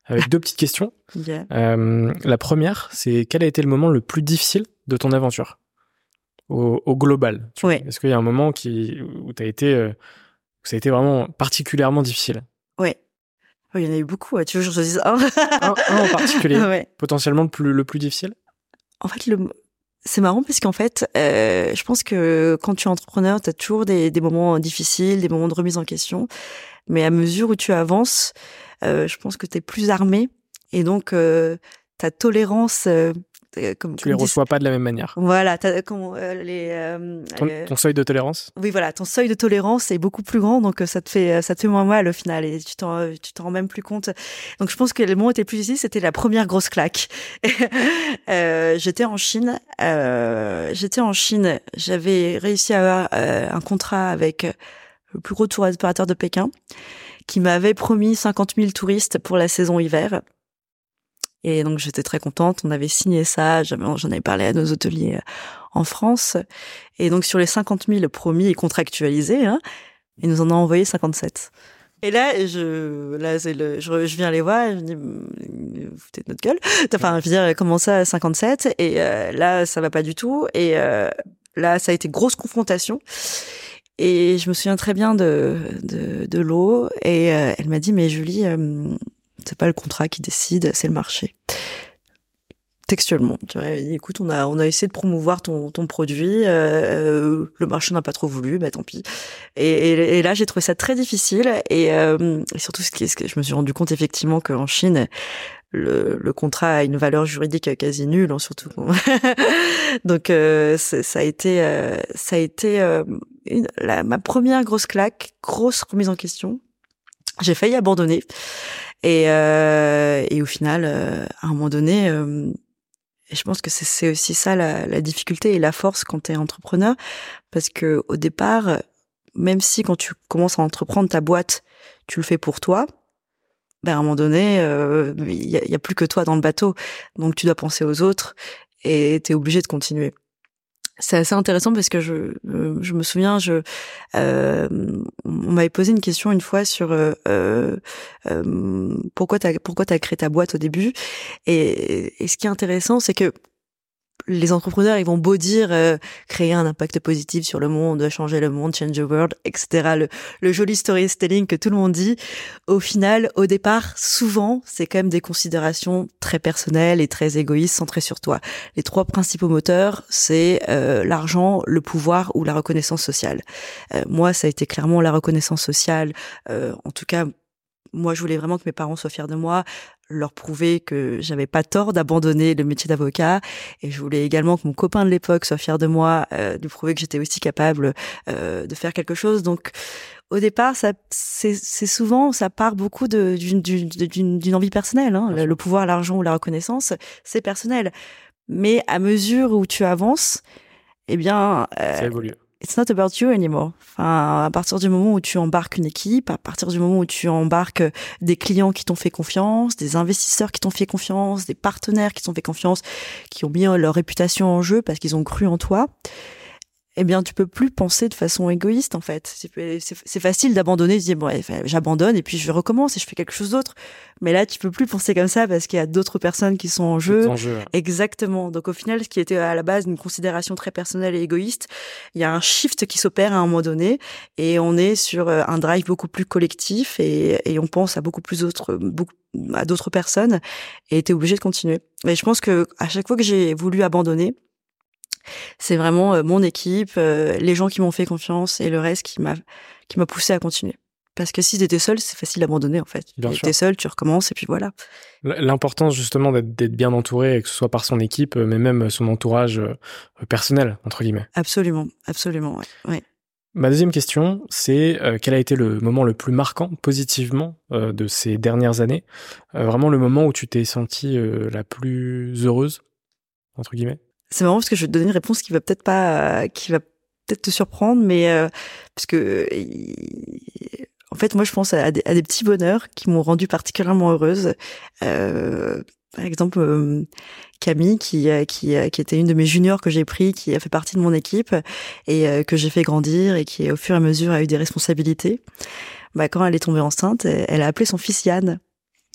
avec deux petites questions. Yeah. Euh, la première, c'est quel a été le moment le plus difficile de ton aventure? Au, au global Ouais. Est-ce qu'il y a un moment qui, où as été, euh, où ça a été vraiment particulièrement difficile Ouais. Oh, il y en a eu beaucoup. ouais. Tu veux que je choisisse un? Un, un en particulier, Ouais. potentiellement le plus, le plus difficile? En fait, le... c'est marrant parce qu'en fait, euh, je pense que quand tu es entrepreneur, tu as toujours des, des moments difficiles, des moments de remise en question. Mais à mesure où tu avances, euh, je pense que tu es plus armé. Et donc, euh, ta tolérance... euh, comme, Tu les comme reçois pas de la même manière. Voilà, comment, euh, les, euh, Ton, euh, ton seuil de tolérance? Oui, voilà, ton seuil de tolérance est beaucoup plus grand, donc euh, ça te fait, ça te fait moins mal au final, et tu t'en, tu t'en rends même plus compte. Donc je pense que le moment où était plus difficile, c'était la première grosse claque. J'étais en Chine, j'étais en Chine, j'avais réussi à avoir un contrat avec le plus gros tour opérateur de Pékin, qui m'avait promis 50 000 touristes pour la saison hiver. Et donc j'étais très contente, on avait signé ça, j'en avais parlé à nos hôteliers euh, en France. Et donc sur les 50 000 promis et contractualisés, hein, ils nous en ont envoyé 57. Et là, je, là, le, je, je viens les voir, je dis, vous foutez de notre gueule. Enfin, je veux dire, comment ça, 57? Et euh, là, ça va pas du tout. Et euh, là, ça a été grosse confrontation. Et je me souviens très bien de, de, de l'eau. Et elle m'a dit, mais Julie, euh, c'est pas le contrat qui décide, c'est le marché. Textuellement, tu vois, écoute, on a on a essayé de promouvoir ton ton produit, euh, le marché n'a pas trop voulu, bah tant pis. Et, et, là, j'ai trouvé ça très difficile et, euh, et surtout ce qui est, ce que je me suis rendu compte effectivement qu'en Chine, le, le contrat a une valeur juridique quasi nulle, hein, surtout. Donc euh, ça a été euh, ça a été euh, ma première grosse claque, grosse remise en question. J'ai failli abandonner et euh, et au final, euh, à un moment donné. euh, et je pense que c'est- aussi ça la, la difficulté et la force quand tu es entrepreneur, parce que au départ, même si quand tu commences à entreprendre ta boîte, tu le fais pour toi, ben à un moment donné, euh, il y, a, y a plus que toi dans le bateau, donc tu dois penser aux autres et tu es obligé de continuer. C'est assez intéressant parce que je, euh, je me souviens, je, euh, on m'avait posé une question une fois sur euh, euh, pourquoi t'as pourquoi créé ta boîte au début. Et ce qui est intéressant, c'est que les entrepreneurs, ils vont beau dire euh, créer un impact positif sur le monde, changer le monde, change the world, etc. Le, le joli storytelling que tout le monde dit. Au final, au départ, souvent, c'est quand même des considérations très personnelles et très égoïstes, centrées sur toi. Les trois principaux moteurs, c'est euh, l'argent, le pouvoir ou la reconnaissance sociale. Euh, moi, ça a été clairement la reconnaissance sociale. Euh, en tout cas, moi, je voulais vraiment que mes parents soient fiers de moi, leur prouver que j'avais pas tort d'abandonner le métier d'avocat, et je voulais également que mon copain de l'époque soit fier de moi, euh, lui prouver que j'étais aussi capable euh, de faire quelque chose. Donc, au départ, ça, c'est, c'est souvent, ça part beaucoup de, d'une, d'une, d'une, envie personnelle. Hein. Le pouvoir, l'argent ou la reconnaissance, c'est personnel. Mais à mesure où tu avances, eh bien, euh, Ça évolue. It's not about you anymore. Enfin, à partir du moment où tu embarques une équipe, à partir du moment où tu embarques des clients qui t'ont fait confiance, des investisseurs qui t'ont fait confiance, des partenaires qui t'ont fait confiance, qui ont mis leur réputation en jeu parce qu'ils ont cru en toi, eh bien, tu peux plus penser de façon égoïste, en fait. C'est facile d'abandonner, de dire, bon, j'abandonne et puis je recommence et je fais quelque chose d'autre. Mais là, tu peux plus penser comme ça parce qu'il y a d'autres personnes qui sont en jeu. Exactement. Donc au final, ce qui était à la base une considération très personnelle et égoïste, il y a un shift qui s'opère à un moment donné et on est sur euh, un drive beaucoup plus collectif et, et on pense à beaucoup plus d'autres, beaucoup, à d'autres personnes et t'es obligé de continuer. Et je pense que à chaque fois que j'ai voulu abandonner, c'est vraiment euh, mon équipe, euh, les gens qui m'ont fait confiance et le reste qui m'a qui m'a poussé à continuer. Parce que si tu étais seul, c'est facile d'abandonner en fait. Tu es seul, tu recommences et puis voilà. L'importance justement d'être bien entouré, que ce soit par son équipe, mais même son entourage euh, personnel, entre guillemets. Absolument, absolument, ouais. Ma deuxième question, c'est euh, quel a été le moment le plus marquant positivement euh, de ces dernières années? Vraiment le moment où tu t'es sentie la plus heureuse, entre guillemets? C'est marrant parce que je vais te donner une réponse qui va peut-être pas, qui va peut-être te surprendre, mais parce que en fait, moi, je pense à des, petits bonheurs qui m'ont rendue particulièrement heureuse. Euh, par exemple, euh, Camille, qui, euh, qui, qui était une de mes juniors que j'ai pris, qui a fait partie de mon équipe et que j'ai fait grandir et qui, au fur et à mesure, a eu des responsabilités. Bah, quand elle est tombée enceinte, elle a appelé son fils Yann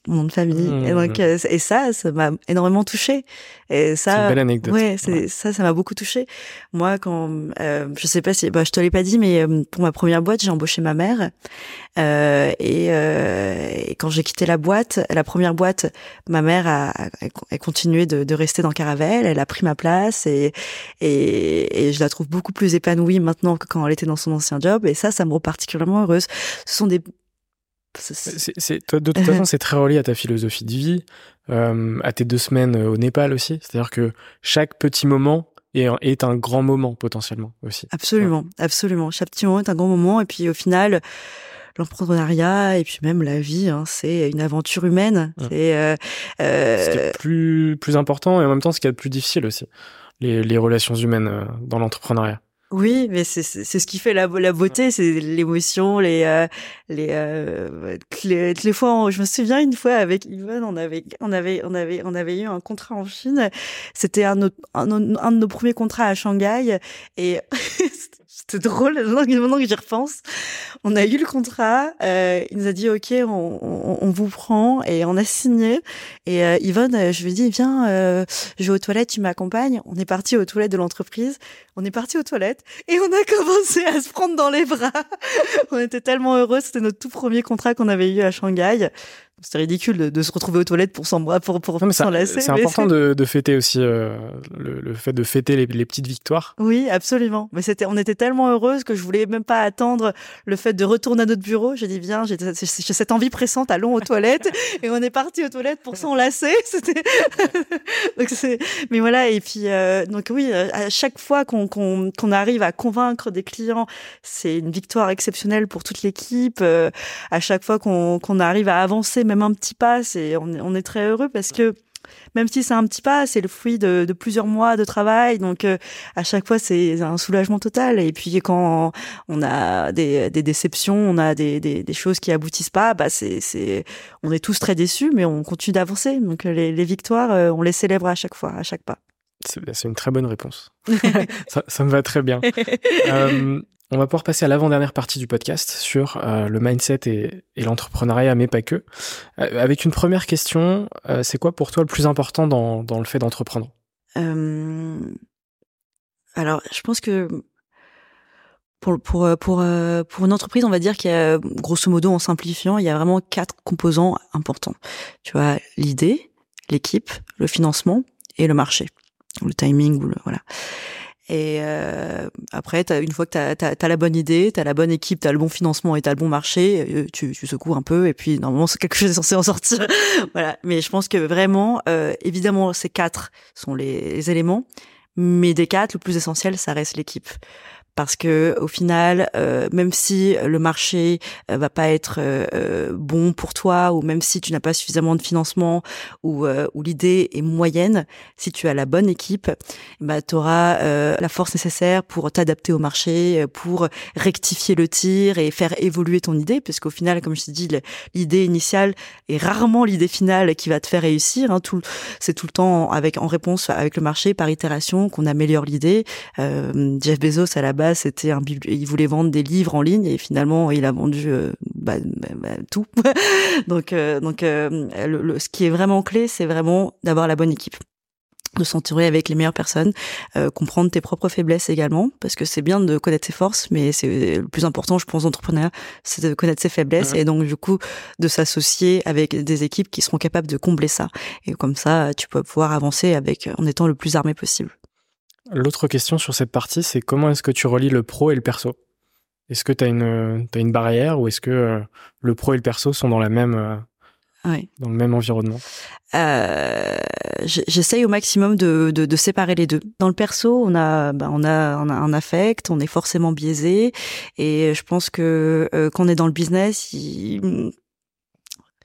nom de famille. Et mmh. donc, euh, et ça, ça m'a énormément touchée. Et ça, c'est une belle anecdote. Ouais, c'est ça, ça m'a beaucoup touchée. Moi, quand, euh, je sais pas si, bah, je te l'ai pas dit, mais euh, pour ma première boîte, j'ai embauché ma mère. Euh, et, euh, et, quand j'ai quitté la boîte, la première boîte, ma mère a, a, continué de, de, rester dans Caravelle. Elle a pris ma place et, et, et je la trouve beaucoup plus épanouie maintenant que quand elle était dans son ancien job. Et ça, ça me rend particulièrement heureuse. Ce sont des c'est, de toute façon, c'est très relié à ta philosophie de vie, euh, à tes deux semaines au Népal aussi. C'est-à-dire que chaque petit moment est, est un grand moment potentiellement aussi. Absolument, absolument. Chaque petit moment est un grand moment. Et puis au final, l'entrepreneuriat et puis même la vie, hein, c'est une aventure humaine. C'est euh, euh... ce qui est plus plus important et en même temps ce qui est le plus difficile aussi. Les, les relations humaines euh, dans l'entrepreneuriat. Oui, mais c'est ce qui fait la, la beauté, c'est l'émotion, les euh, les, euh, les, les fois. je me souviens une fois avec Yvonne, on avait on avait on avait on avait eu un contrat en Chine. C'était un, un, un de nos premiers contrats à Shanghai et c'était drôle. Maintenant que j'y repense, on a eu le contrat. Euh, il nous a dit ok, on, on, on, vous prend et on a signé. Et euh, Yvonne, je lui ai dit viens, euh, je vais aux toilettes, tu m'accompagnes. On est parti aux toilettes de l'entreprise. On est parti aux toilettes et on a commencé à se prendre dans les bras. on était tellement heureux. C'était notre tout premier contrat qu'on avait eu à Shanghai. C'était ridicule de, de, se retrouver aux toilettes pour s'enlacer. Pour, pour C'est important de, de, fêter aussi euh, le, le, fait de fêter les, les, petites victoires. Oui, absolument. Mais c'était, on était tellement heureuses que je voulais même pas attendre le fait de retourner à notre bureau. J'ai dit viens, j'ai cette envie pressante, allons aux toilettes. et on est parti aux toilettes pour s'enlacer. C'était donc c'est. Mais voilà. Et puis euh, donc oui, euh, à chaque fois qu'on qu'on arrive à convaincre des clients, c'est une victoire exceptionnelle pour toute l'équipe. Euh, à chaque fois qu'on arrive à avancer même un petit pas, c'est on, est très heureux parce que même si c'est un petit pas, c'est le fruit de, plusieurs mois de travail. Donc euh, à chaque fois, c'est un soulagement total. Et puis quand on a des, déceptions, on a des, choses qui aboutissent pas, bah c'est, on est tous très déçus, mais on continue d'avancer. Donc les, victoires, euh, on les célèbre à chaque fois, à chaque pas. C'est une très bonne réponse. ça, me va très bien. Euh, on va pouvoir passer à l'avant-dernière partie du podcast sur euh, le mindset et, l'entrepreneuriat, mais pas que. Euh, avec une première question, c'est quoi pour toi le plus important dans, le fait d'entreprendre? Alors, je pense que pour, pour, pour, pour une entreprise, on va dire qu'il y a, grosso modo, en simplifiant, il y a vraiment quatre composants importants. Tu vois, l'idée, l'équipe, le financement et le marché, le timing ou le voilà. Et euh, après, as, une fois que tu as, la bonne idée, tu as la bonne équipe, tu as le bon financement et tu as le bon marché, euh, tu, tu secoues un peu et puis normalement c'est quelque chose est censé en sortir. voilà. Mais je pense que vraiment, euh, évidemment, ces quatre sont les éléments, mais des quatre, le plus essentiel, ça reste l'équipe parce que au final, euh, même si le marché euh, va pas être euh, bon pour toi, ou même si tu n'as pas suffisamment de financement, ou, ou l'idée est moyenne, si tu as la bonne équipe, bah, tu auras la force nécessaire pour t'adapter au marché, pour rectifier le tir et faire évoluer ton idée, puisqu'au final, comme je t'ai dit, l'idée initiale est rarement l'idée finale qui va te faire réussir. Hein, tout, c'est tout le temps avec en réponse avec le marché par itération qu'on améliore l'idée. Jeff Bezos à la base c'était un il voulait vendre des livres en ligne et finalement il a vendu euh, bah, bah, bah, tout. donc euh, donc euh, le, ce qui est vraiment clé, c'est vraiment d'avoir la bonne équipe de s'entourer avec les meilleures personnes, comprendre tes propres faiblesses également, parce que c'est bien de connaître ses forces, mais c'est le plus important, je pense, d'entrepreneur, c'est de connaître ses faiblesses et donc du coup de s'associer avec des équipes qui seront capables de combler ça. Et comme ça, tu peux pouvoir avancer avec en étant le plus armé possible. L'autre question sur cette partie, c'est comment est-ce que tu relis le pro et le perso? Est-ce que tu as une, as une barrière ou est-ce que le pro et le perso sont dans la même dans le même environnement? Euh, J'essaye au maximum de, de, de, séparer les deux. Dans le perso, on a, bah, on a, on a un affect, on est forcément biaisé, et je pense que euh, quand on est dans le business, il,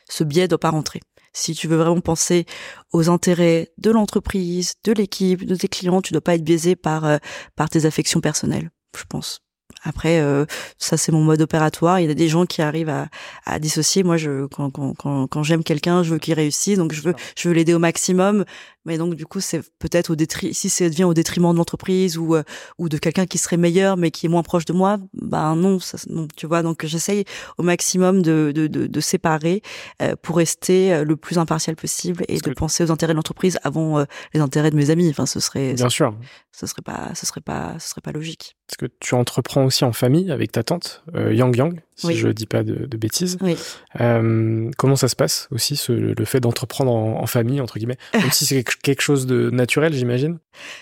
ce biais doit pas rentrer. Si tu veux vraiment penser aux intérêts de l'entreprise, de l'équipe, de tes clients, tu dois pas être biaisé par euh, par tes affections personnelles, je pense. Après, euh, ça c'est mon mode opératoire. Il y a des gens qui arrivent à, à dissocier. Moi, je quand, quand, quand, quand j'aime quelqu'un, je veux qu'il réussisse, donc je veux je veux l'aider au maximum. Mais donc du coup, c'est peut-être au détriment si ça devient au détriment de l'entreprise ou euh, ou de quelqu'un qui serait meilleur mais qui est moins proche de moi, ben non, ça, non tu vois. Donc j'essaye au maximum de de, de, de séparer euh, pour rester le plus impartial possible et de penser aux intérêts de l'entreprise avant les intérêts de mes amis. Enfin, ce serait bien sûr, ce serait pas ce serait pas ce serait pas logique. Parce que tu entreprends aussi en famille avec ta tante, euh, Yang Yang, si je dis pas de, de bêtises. Oui. Euh, comment ça se passe aussi, ce, le fait d'entreprendre en, en, famille, entre guillemets? Même si c'est quelque chose de naturel, j'imagine?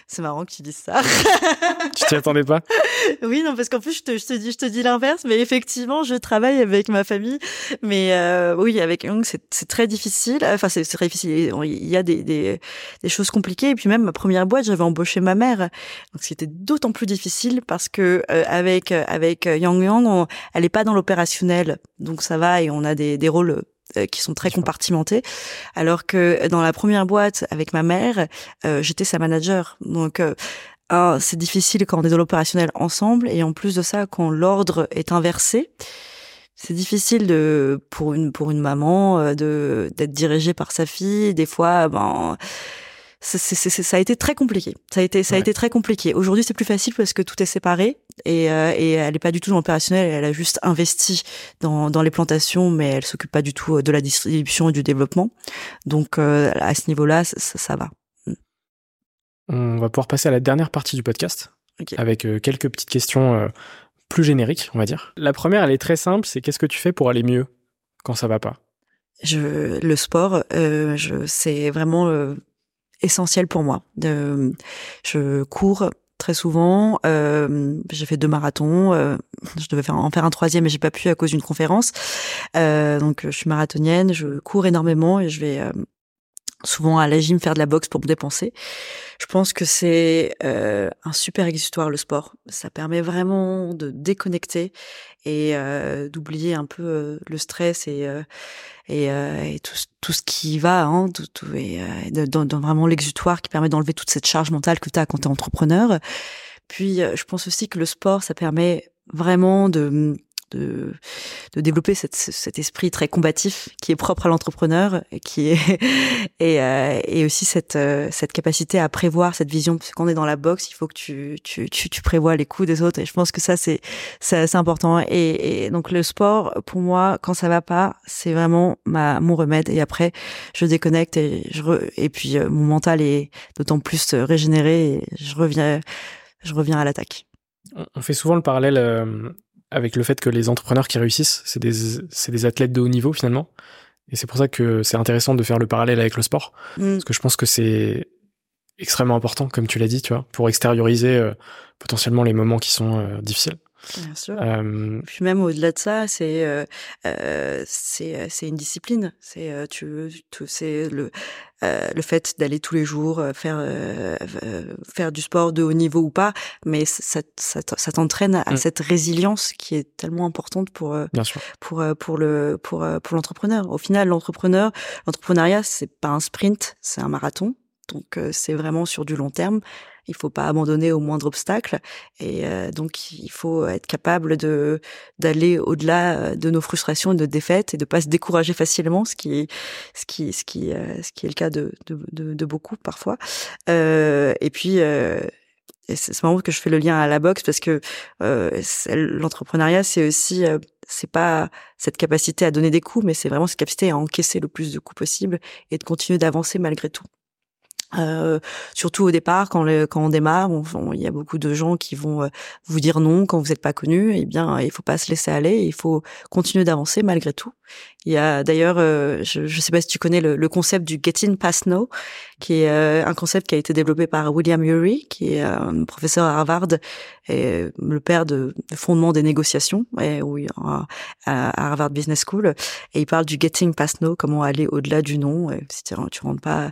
C'est marrant que tu dises ça. tu t'y attendais pas? Oui, non, parce qu'en plus, je te, je te dis, je te dis l'inverse, mais effectivement, je travaille avec ma famille. Mais euh, oui, avec Yang, c'est très difficile. Enfin, c'est très difficile. Il y a des, des, des, choses compliquées. Et puis même, ma première boîte, j'avais embauché ma mère. Donc, c'était d'autant plus difficile parce que euh, avec, avec Yang Yang, elle est pas dans opérationnel, donc ça va et on a des, des rôles euh, qui sont très compartimentés. Alors que dans la première boîte avec ma mère, euh, j'étais sa manager. Donc euh, c'est difficile quand on est dans l'opérationnel ensemble et en plus de ça, quand l'ordre est inversé, c'est difficile de pour une pour une maman de d'être dirigée par sa fille. Des fois, ben ça a été très compliqué. Ça a été, ça a été très compliqué. Aujourd'hui, c'est plus facile parce que tout est séparé et, euh, et elle n'est pas du tout dans l'opérationnel. Elle a juste investi dans, dans les plantations, mais elle s'occupe pas du tout euh, de la distribution et du développement. Donc, euh, à ce niveau-là, ça, ça, va. Mm. On va pouvoir passer à la dernière partie du podcast avec quelques petites questions plus génériques, on va dire. La première, elle est très simple. C'est qu'est-ce que tu fais pour aller mieux quand ça va pas? Je, le sport, euh, je, c'est vraiment essentiel pour moi. De, je cours très souvent. Euh, j'ai fait deux marathons. Euh, je devais en faire un troisième, mais j'ai pas pu à cause d'une conférence. Euh, donc, je suis marathonienne. Je cours énormément et je vais euh, souvent à la gym faire de la boxe pour me dépenser. Je pense que c'est euh, un super exutoire le sport. Ça permet vraiment de déconnecter et euh, d'oublier un peu euh, le stress et euh, et, euh, tout, ce qui va, hein, tout, tout, et dans, dans, vraiment l'exutoire qui permet d'enlever toute cette charge mentale que tu as quand tu es entrepreneur. Puis je pense aussi que le sport, ça permet vraiment de de, de développer cette, cet esprit très combatif qui est propre à l'entrepreneur et qui est et, euh, et aussi cette euh, cette capacité à prévoir cette vision. Parce qu'on est dans la boxe il faut que tu tu tu, tu prévois les coups des autres. Et je pense que ça c'est c'est important. Et, et, donc le sport pour moi quand ça va pas c'est vraiment ma mon remède. Et après je déconnecte et je et puis euh, mon mental est d'autant plus régénéré et je reviens je reviens à l'attaque. On fait souvent le parallèle avec le fait que les entrepreneurs qui réussissent, c'est des, c'est des athlètes de haut niveau finalement. Et c'est pour ça que c'est intéressant de faire le parallèle avec le sport. Mm. Parce que je pense que c'est extrêmement important, comme tu l'as dit, tu vois, pour extérioriser euh, potentiellement les moments qui sont euh, difficiles. Bien sûr. Euh... Puis même au-delà de ça, c'est euh, c'est c'est une discipline. C'est tu, tu c'est le euh, le fait d'aller tous les jours faire faire du sport de haut niveau ou pas, mais ça ça, ça t'entraîne à mm. cette résilience qui est tellement importante pour Bien sûr. pour pour le pour pour l'entrepreneur. Au final, l'entrepreneur, l'entrepreneuriat, c'est pas un sprint, c'est un marathon. Donc c'est vraiment sur du long terme il faut pas abandonner au moindre obstacle et euh, donc il faut être capable de d'aller au-delà euh, de nos frustrations et de défaites et de pas se décourager facilement ce qui ce qui ce qui euh, ce qui est le cas de de, de, beaucoup parfois. Et puis c'est marrant que je fais le lien à la boxe parce que l'entrepreneuriat c'est aussi c'est pas cette capacité à donner des coups mais c'est vraiment cette capacité à encaisser le plus de coups possible et de continuer d'avancer malgré tout Euh, surtout au départ, quand, le, quand on démarre, il y a beaucoup de gens qui vont euh, vous dire non quand vous n'êtes pas connu. Eh bien, il faut pas se laisser aller, il faut continuer d'avancer malgré tout. Il y a d'ailleurs, euh, je ne sais pas si tu connais le, le, concept du Getting Past No, qui est un concept qui a été développé par William Ury, qui est un professeur à Harvard et le père de, de fondement des négociations et, oui, à, Harvard Business School. Et il parle du Getting Past No, comment aller au-delà du non. Si tu, tu rentres pas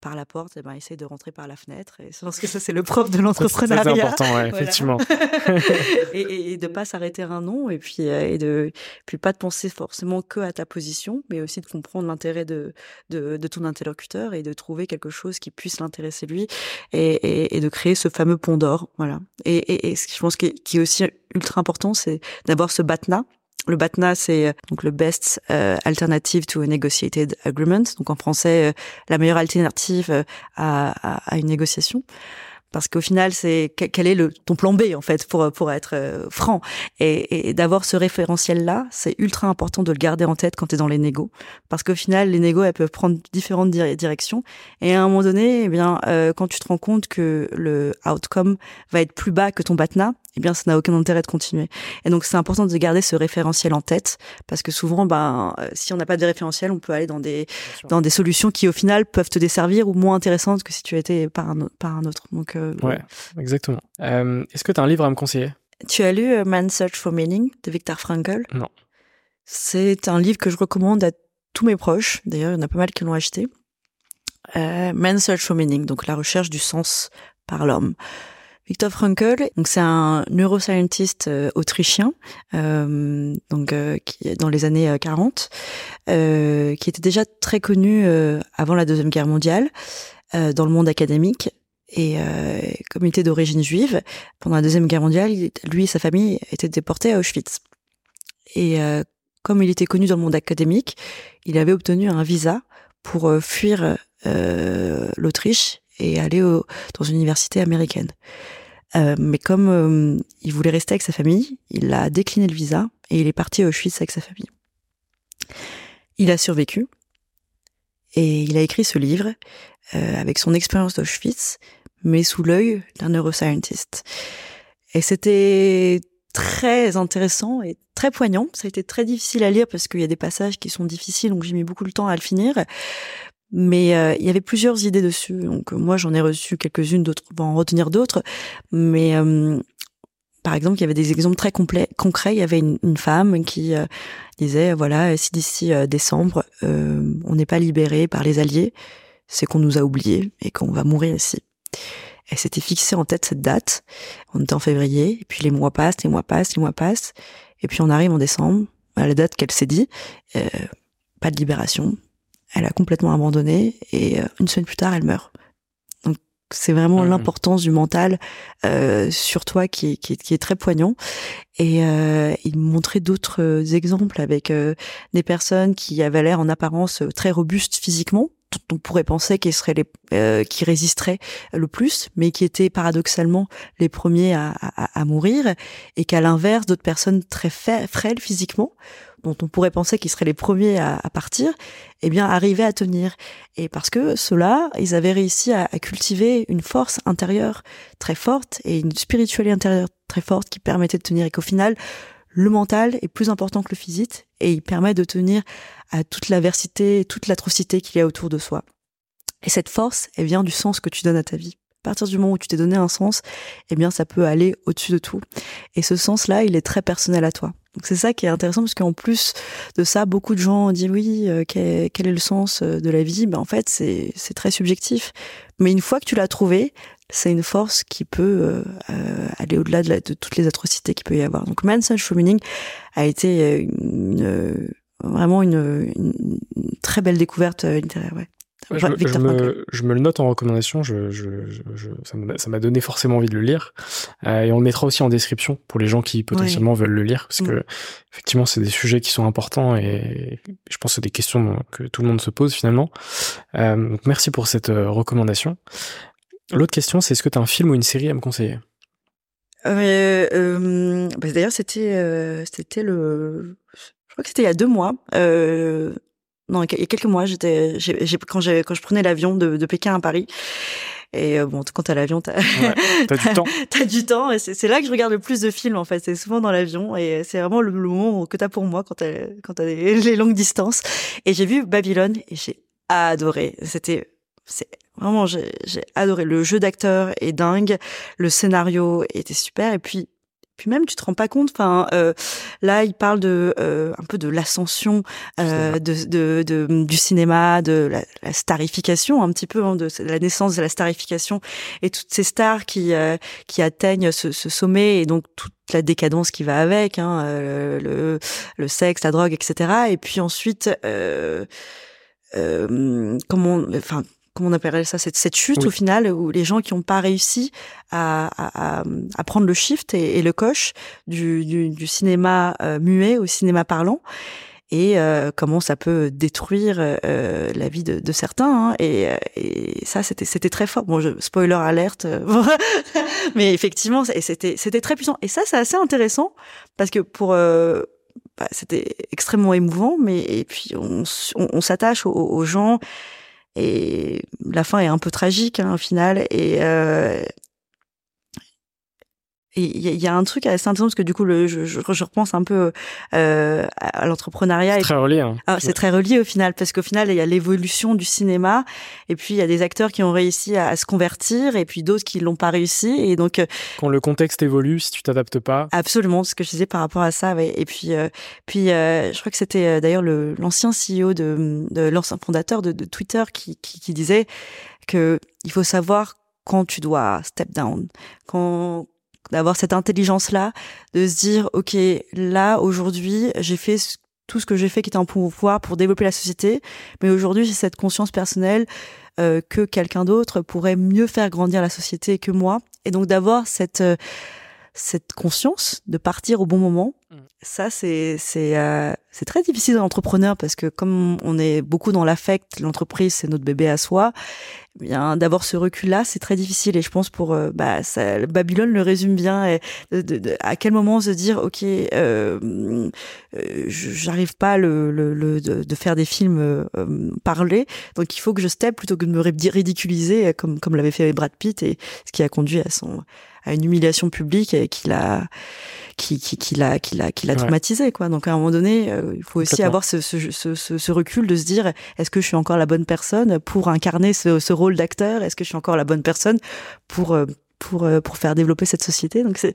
par la porte, et eh ben, essaye de rentrer par la fenêtre. Et je pense que ça, c'est le prof de l'entrepreneuriat. C'est important, ouais, effectivement. et, et, de pas s'arrêter à un nom, et puis, euh, et de, puis pas de penser forcément que à ta position, mais aussi de comprendre l'intérêt de, de, de, ton interlocuteur et de trouver quelque chose qui puisse l'intéresser lui et, et, de créer ce fameux pont d'or. Voilà. Et, et, ce que je pense qui est, qui est aussi ultra important, c'est d'avoir ce BATNA, le BATNA, c'est euh, donc le Best euh, Alternative to a Negotiated Agreement, donc en français, euh, la meilleure alternative à, à, une négociation. Parce qu'au final c'est quel est le ton plan B en fait pour pour être franc. Et, et d'avoir ce référentiel là c'est ultra important de le garder en tête quand tu es dans les négos. Parce qu'au final les négos elles peuvent prendre différentes directions. Et à un moment donné eh bien quand tu te rends compte que le outcome va être plus bas que ton BATNA eh bien, ça n'a aucun intérêt de continuer. Et donc, c'est important de garder ce référentiel en tête, parce que souvent, ben, euh, si on n'a pas de référentiel, on peut aller dans des dans des solutions qui, au final, peuvent te desservir ou moins intéressantes que si tu étais par un par un autre. Donc, euh, ouais, exactement. Euh, Est-ce que tu as un livre à me conseiller? Tu as lu Man's Search for Meaning de Viktor Frankl? Non. C'est un livre que je recommande à tous mes proches. D'ailleurs, il y en a pas mal qui l'ont acheté. Euh, Man's Search for Meaning, donc la recherche du sens par l'homme. Viktor Frankl, donc c'est un neuroscientiste euh, autrichien, euh, donc euh, qui dans les années 40, euh, qui était déjà très connu avant la deuxième guerre mondiale dans le monde académique. Et comme il était d'origine juive, pendant la deuxième guerre mondiale, lui et sa famille étaient déportés à Auschwitz. Et comme il était connu dans le monde académique, il avait obtenu un visa pour fuir l'Autriche et aller dans une université américaine. Euh, mais comme euh, il voulait rester avec sa famille, il a décliné le visa et il est parti à Auschwitz avec sa famille. Il a survécu et il a écrit ce livre euh, avec son expérience d'Auschwitz, mais sous l'œil d'un neuroscientist. Et c'était très intéressant et très poignant. Ça a été très difficile à lire parce qu'il y a des passages qui sont difficiles, donc j'ai mis beaucoup de temps à le finir. Mais euh, il y avait plusieurs idées dessus. Donc euh, moi j'en ai reçu quelques-unes, d'autres vont en retenir d'autres. Mais euh, par exemple, il y avait des exemples très complets, concrets. Il y avait une, femme qui disait voilà si d'ici décembre on n'est pas libéré par les Alliés, c'est qu'on nous a oubliés et qu'on va mourir ici. Elle s'était fixée en tête cette date. On était en février, et puis les mois passent, les mois passent, les mois passent, et puis on arrive en décembre à la date qu'elle s'est dit. pas de libération, elle a complètement abandonné et euh, une semaine plus tard, elle meurt. Donc c'est vraiment mmh. l'importance du mental euh, sur toi qui est, qui, est, qui est, très poignant. Et euh, il montrait d'autres exemples avec euh, des personnes qui avaient l'air en apparence très robustes physiquement, dont on pourrait penser qu'ils seraient les euh, qui résisteraient le plus, mais qui étaient paradoxalement les premiers à, à, à mourir, et qu'à l'inverse d'autres personnes très frêles physiquement dont on pourrait penser qu'ils seraient les premiers à, partir, eh bien, arrivaient à tenir. Et parce que ceux-là, ils avaient réussi à, cultiver une force intérieure très forte et une spiritualité intérieure très forte qui permettait de tenir et qu'au final, le mental est plus important que le physique et il permet de tenir à toute l'aversité, toute l'atrocité qu'il y a autour de soi. Et cette force, elle vient du sens que tu donnes à ta vie. À partir du moment où tu t'es donné un sens, eh bien, ça peut aller au-dessus de tout. Et ce sens-là, il est très personnel à toi. Donc c'est ça qui est intéressant parce qu'en plus de ça, beaucoup de gens disent oui, euh, quel, est le sens euh, de la vie? Ben en fait, c'est très subjectif. Mais une fois que tu l'as trouvé, c'est une force qui peut euh, aller au-delà de, de, toutes les atrocités qu'il peut y avoir. Donc Man's Meaning a été une, vraiment une, une, très belle découverte littéraire. Ouais. Je, me, je, me, le note en recommandation. Je, ça m'a donné forcément envie de le lire. Euh, et on le mettra aussi en description pour les gens qui potentiellement veulent le lire, parce mm. que effectivement, c'est des sujets qui sont importants et je pense que c'est des questions que tout le monde se pose finalement. Euh, donc merci pour cette euh, recommandation. L'autre question, c'est est-ce que tu as un film ou une série à me conseiller? Euh, bah, D'ailleurs, c'était c'était le, je crois que c'était il y a deux mois. Non, il y a quelques mois, j'étais, j'ai, quand, j'ai, quand je prenais l'avion de, de Pékin à Paris, et euh, bon, quand t'as l'avion, t'as ouais, du temps. t'as du temps. Et c'est là que je regarde le plus de films, en fait. C'est souvent dans l'avion. Et c'est vraiment le, moment que t'as pour moi quand t'as quand t'as les, longues distances. Et j'ai vu Babylone et j'ai adoré. C'était c'est vraiment j'ai adoré le jeu d'acteur est dingue le scénario était super et puis puis même tu te rends pas compte enfin euh, là il parle de euh, un peu de l'ascension euh, de, de, de, du cinéma de la, la starification un petit peu hein, de, la naissance de la starification et toutes ces stars qui euh, qui atteignent ce, ce, sommet et donc toute la décadence qui va avec hein, euh, le, le sexe la drogue etc et puis ensuite euh, comment enfin comment on appellerait ça, cette, cette chute au final, où les gens qui n'ont pas réussi à, à, à, prendre le shift et, et le coche du, du, du cinéma euh, muet au cinéma parlant et euh, comment ça peut détruire euh, la vie de, de certains. Hein, et, et, ça, c'était c'était très fort. Bon, je, spoiler alerte, mais effectivement, c'était c'était très puissant. Et ça, c'est assez intéressant parce que pour bah, c'était extrêmement émouvant, mais et puis on, on, on s'attache aux, aux, gens et la fin est un peu tragique hein, au final. Et euh, il y, a un truc assez intéressant parce que du coup, le, je, je, repense un peu euh, à l'entrepreneuriat. C'est très relié. Hein. Ah, c'est très relié au final parce qu'au final, il y a l'évolution du cinéma et puis il y a des acteurs qui ont réussi à, se convertir et puis d'autres qui l'ont pas réussi et donc. Euh, Quand le contexte évolue, si tu t'adaptes pas. Absolument, ce que je disais par rapport à ça. Ouais. Et puis, euh, puis, euh, je crois que c'était d'ailleurs l'ancien CEO de, de l'ancien fondateur de, de Twitter qui, qui, qui disait que il faut savoir quand tu dois step down, quand d'avoir cette intelligence-là, de se dire, OK, là, aujourd'hui, j'ai fait tout ce que j'ai fait qui était en pouvoir pour développer la société, mais aujourd'hui, j'ai cette conscience personnelle euh, que quelqu'un d'autre pourrait mieux faire grandir la société que moi. Et donc d'avoir cette... Euh, cette conscience de partir au bon moment, mm. ça c'est c'est euh, c'est très difficile d'entrepreneur parce que comme on est beaucoup dans l'affect, l'entreprise c'est notre bébé à soi. Bien d'avoir ce recul là, c'est très difficile et je pense pour euh, bah ça, Babylone le résume bien. Et de, à quel moment se dire ok, euh, euh j'arrive pas le, le, le de, faire des films euh, parlés, donc il faut que je step plutôt que de me ridiculiser comme comme l'avait fait Brad Pitt et ce qui a conduit à son à une humiliation publique et qui l'a qui qui qui l'a qui l'a qui l'a traumatisé quoi. Donc à un moment donné euh, il faut aussi avoir ce, ce, ce, ce, recul de se dire est-ce que je suis encore la bonne personne pour incarner ce, ce rôle d'acteur? Est-ce que je suis encore la bonne personne pour euh, pour euh, pour faire développer cette société. Donc c'est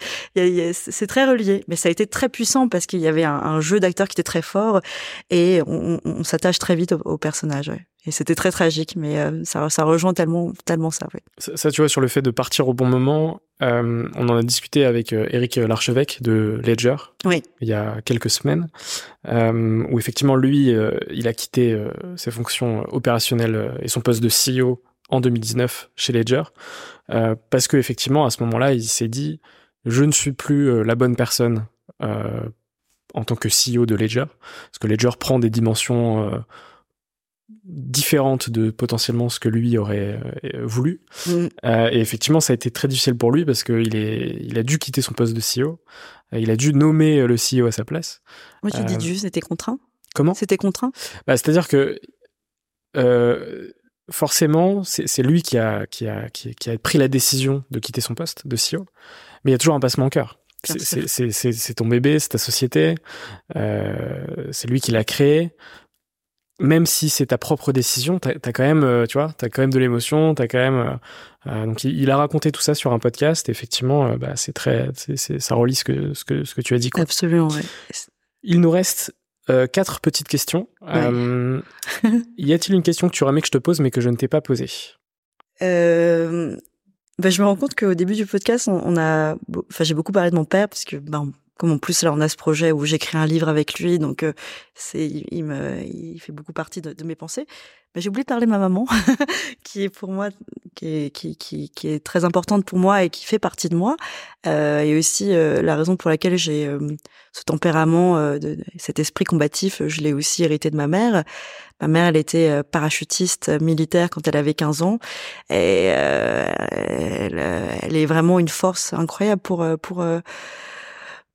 c'est très relié, mais ça a été très puissant parce qu'il y avait un, un jeu d'acteurs qui était très fort et on, on s'attache très vite au, au personnage. Ouais. Et c'était très tragique, mais euh, ça, ça rejoint tellement tellement ça, ouais. ça. Ça, tu vois, sur le fait de partir au bon moment, euh, on en a discuté avec Eric Larchevêque de Ledger oui. il y a quelques semaines, euh, où effectivement lui, il a quitté ses fonctions opérationnelles et son poste de CEO en 2019 chez Ledger, euh, parce que effectivement à ce moment-là, il s'est dit je ne suis plus euh, la bonne personne euh, en tant que CEO de Ledger, parce que Ledger prend des dimensions euh, différentes de potentiellement ce que lui aurait voulu. Mm. et effectivement, ça a été très difficile pour lui parce qu'il est, il a dû quitter son poste de CEO. il a dû nommer le CEO à sa place. Moi, tu dis dû, c'était contraint? Comment? C'était contraint? Bah, c'est-à-dire que euh, forcément, c'est lui qui a, qui, a, qui, qui, a pris la décision de quitter son poste de CEO, mais il y a toujours un passement au cœur. C'est ton bébé, c'est ta société, euh, c'est lui qui l'a créé. Même si c'est ta propre décision, t'as as quand même, euh, tu vois, t'as quand même de l'émotion, t'as quand même. Euh, donc il, il, a raconté tout ça sur un podcast. Et effectivement, euh, bah, c'est très, ça relie ce que ce que ce que tu as dit. Quoi. Absolument. Ouais. Il nous reste euh, quatre petites questions. Ouais. Euh, y a-t-il une question que tu aurais aimé que je te pose mais que je ne t'ai pas posée? Euh, bah, Je me rends compte qu'au début du podcast, on, on a, enfin, j'ai beaucoup parlé de mon père parce que, ben, comme en plus là, on a ce projet où j'écris un livre avec lui, donc euh, c'est, il, me, il fait beaucoup partie de, mes pensées. Mais j'ai oublié de parler de ma maman, qui est pour moi, qui est, qui, qui, qui, est très importante pour moi et qui fait partie de moi. Euh, et aussi euh, la raison pour laquelle j'ai euh, ce tempérament, euh, de, cet esprit combatif, je l'ai aussi hérité de ma mère. Ma mère, elle était euh, parachutiste militaire quand elle avait 15 ans, et elle, elle, est vraiment une force incroyable pour pour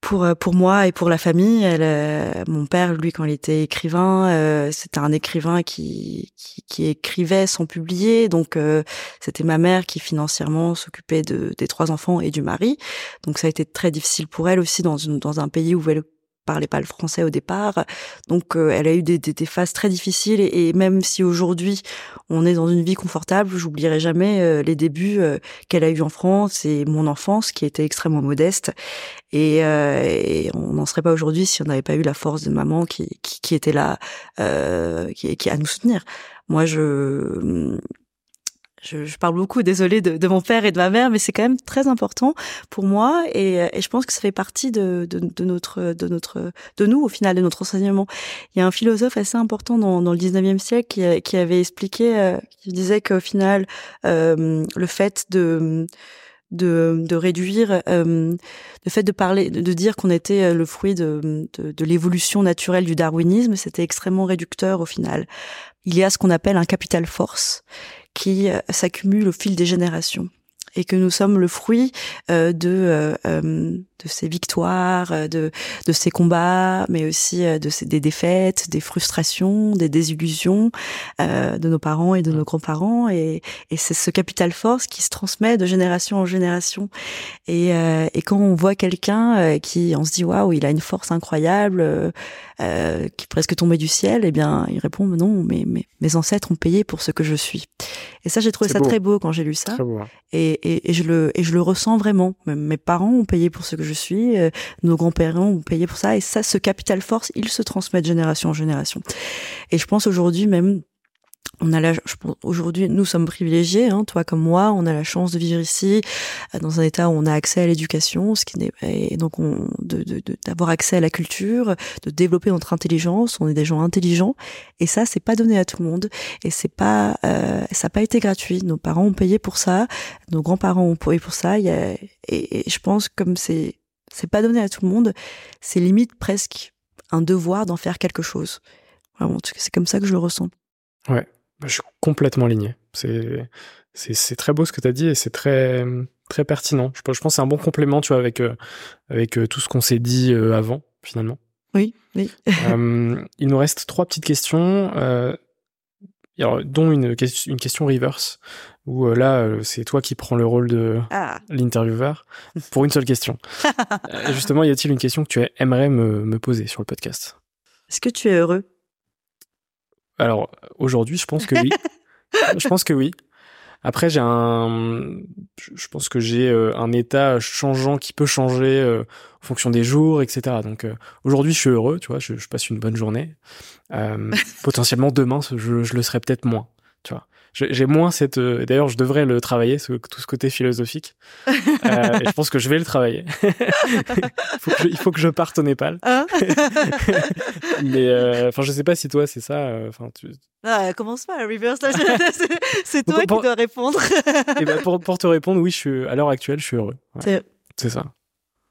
pour euh, pour moi et pour la famille. Elle, euh, mon père, lui, quand il était écrivain, euh, c'était un écrivain qui, qui, qui écrivait sans publier. Donc c'était ma mère qui financièrement s'occupait de des trois enfants et du mari. Donc ça a été très difficile pour elle aussi dans une, dans un pays où elle parlait pas le français au départ. Donc euh, elle a eu des, des, des phases très difficiles et, même si aujourd'hui on est dans une vie confortable, j'oublierai jamais euh, les débuts euh, qu'elle a eu en France et mon enfance qui était extrêmement modeste. Et, et on n'en serait pas aujourd'hui si on n'avait pas eu la force de maman qui, qui, qui était là, qui, qui à nous soutenir. Moi, je je, je, parle beaucoup, désolée, de, de, mon père et de ma mère, mais c'est quand même très important pour moi et, et, je pense que ça fait partie de, de, de, notre, de notre, de nous au final, de notre enseignement. Il y a un philosophe assez important dans, dans le 19e siècle qui, qui avait expliqué, euh, qui disait qu'au final, euh, le fait de de, de réduire euh, le fait de parler de dire qu'on était euh, le fruit de, de, de l'évolution naturelle du darwinisme c'était extrêmement réducteur au final il y a ce qu'on appelle un capital force qui euh, s'accumule au fil des générations et que nous sommes le fruit euh, de euh de ces victoires, de de ces combats, mais aussi de ces, des défaites, des frustrations, des désillusions euh, de nos parents et de nos grands-parents. Et et c'est ce capital force qui se transmet de génération en génération. Et et quand on voit quelqu'un qui on se dit waouh il a une force incroyable qui presque tombée du ciel et eh bien il répond non mais, mais mes ancêtres ont payé pour ce que je suis. Et ça j'ai trouvé ça très beau quand j'ai lu ça. Hein. et et, et, je le et je le ressens vraiment. Mes parents ont payé pour ce que je suis, euh, nos grands-parents ont payé pour ça, et ça, ce capital force, il se transmet de génération en génération. Et je pense aujourd'hui même on a la, aujourd'hui, nous sommes privilégiés, hein, toi comme moi, on a la chance de vivre ici, euh, dans un état où on a accès à l'éducation, ce qui n'est, et donc on, de, d'avoir accès à la culture, de développer notre intelligence, on est des gens intelligents, et ça, c'est pas donné à tout le monde, et c'est pas, euh, ça n'a pas été gratuit. Nos parents ont payé pour ça, nos grands-parents ont payé pour ça, y a, et, je pense comme c'est, c'est pas donné à tout le monde, c'est limite presque un devoir d'en faire quelque chose. Vraiment, c'est comme ça que je le ressens. Ouais. Bah, je suis complètement aligné. C'est c'est très beau ce que tu as dit et c'est très très pertinent. Je, je pense que c'est un bon complément, tu vois, avec euh, avec euh, tout ce qu'on s'est dit euh, avant finalement. Oui, oui. il nous reste trois petites questions, alors, dont une, une question reverse, où là, c'est toi qui prends le rôle de ah. l'intervieweur pour une seule question. justement, y a-t-il une question que tu aimerais me, me poser sur le podcast? Est-ce que tu es heureux? Alors aujourd'hui, je pense que oui. je pense que oui. Après, j'ai un, je pense que j'ai euh, un état changeant qui peut changer euh, en fonction des jours, etc. Donc euh, aujourd'hui, je suis heureux, tu vois, je, je passe une bonne journée. potentiellement demain, je, je le serai peut-être moins, tu vois j'ai moins cette. Euh, d'ailleurs, je devrais le travailler, ce, tout ce côté philosophique. euh, et je pense que je vais le travailler. il, faut que je, parte au Népal. Hein Mais euh, enfin, je sais pas si toi c'est ça. Euh, enfin, tu... Ah, commence pas, reverse. c'est toi qui dois répondre. et ben pour, pour te répondre, oui, je suis à l'heure actuelle, je suis heureux. C'est ça.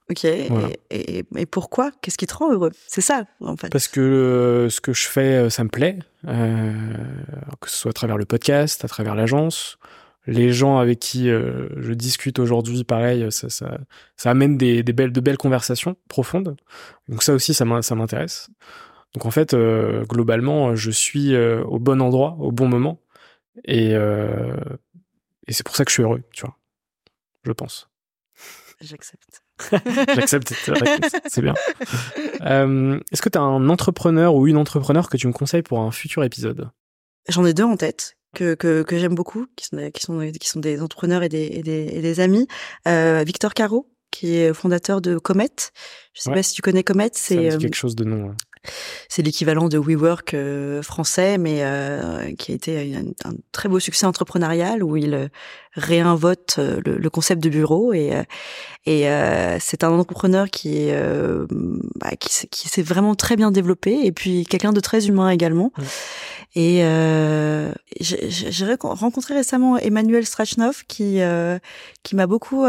Ok. Et, et, pourquoi? Qu'est-ce qui te rend heureux? C'est ça, en fait. Parce que euh, ce que je fais, euh, ça me plaît. Euh, que ce soit à travers le podcast, à travers l'agence. Les gens avec qui euh, je discute aujourd'hui, pareil, ça, ça, ça amène des, des, belles, de belles conversations profondes. Donc ça aussi, ça m'intéresse. Donc en fait, globalement, je suis au bon endroit, au bon moment. Et, et c'est pour ça que je suis heureux, tu vois. Je pense. J'accepte. J'accepte c'est bien. Euh, Est-ce que tu as un entrepreneur ou une entrepreneur que tu me conseilles pour un futur épisode? J'en ai deux en tête que, que, que j'aime beaucoup, qui sont, qui, sont, qui sont des entrepreneurs et des, et des, et des amis. Euh, Victor Caro, qui est fondateur de Comet. Je sais pas si tu connais Comet. C'est euh, quelque chose de non. C'est l'équivalent de WeWork euh, français, mais euh, qui a été un, très beau succès entrepreneurial où il euh, réinvote le, concept de bureau et et c'est un entrepreneur qui bah, qui, qui s'est vraiment très bien développé et puis quelqu'un de très humain également. Et j'ai rencontré récemment Emmanuel Strachnov qui qui m'a beaucoup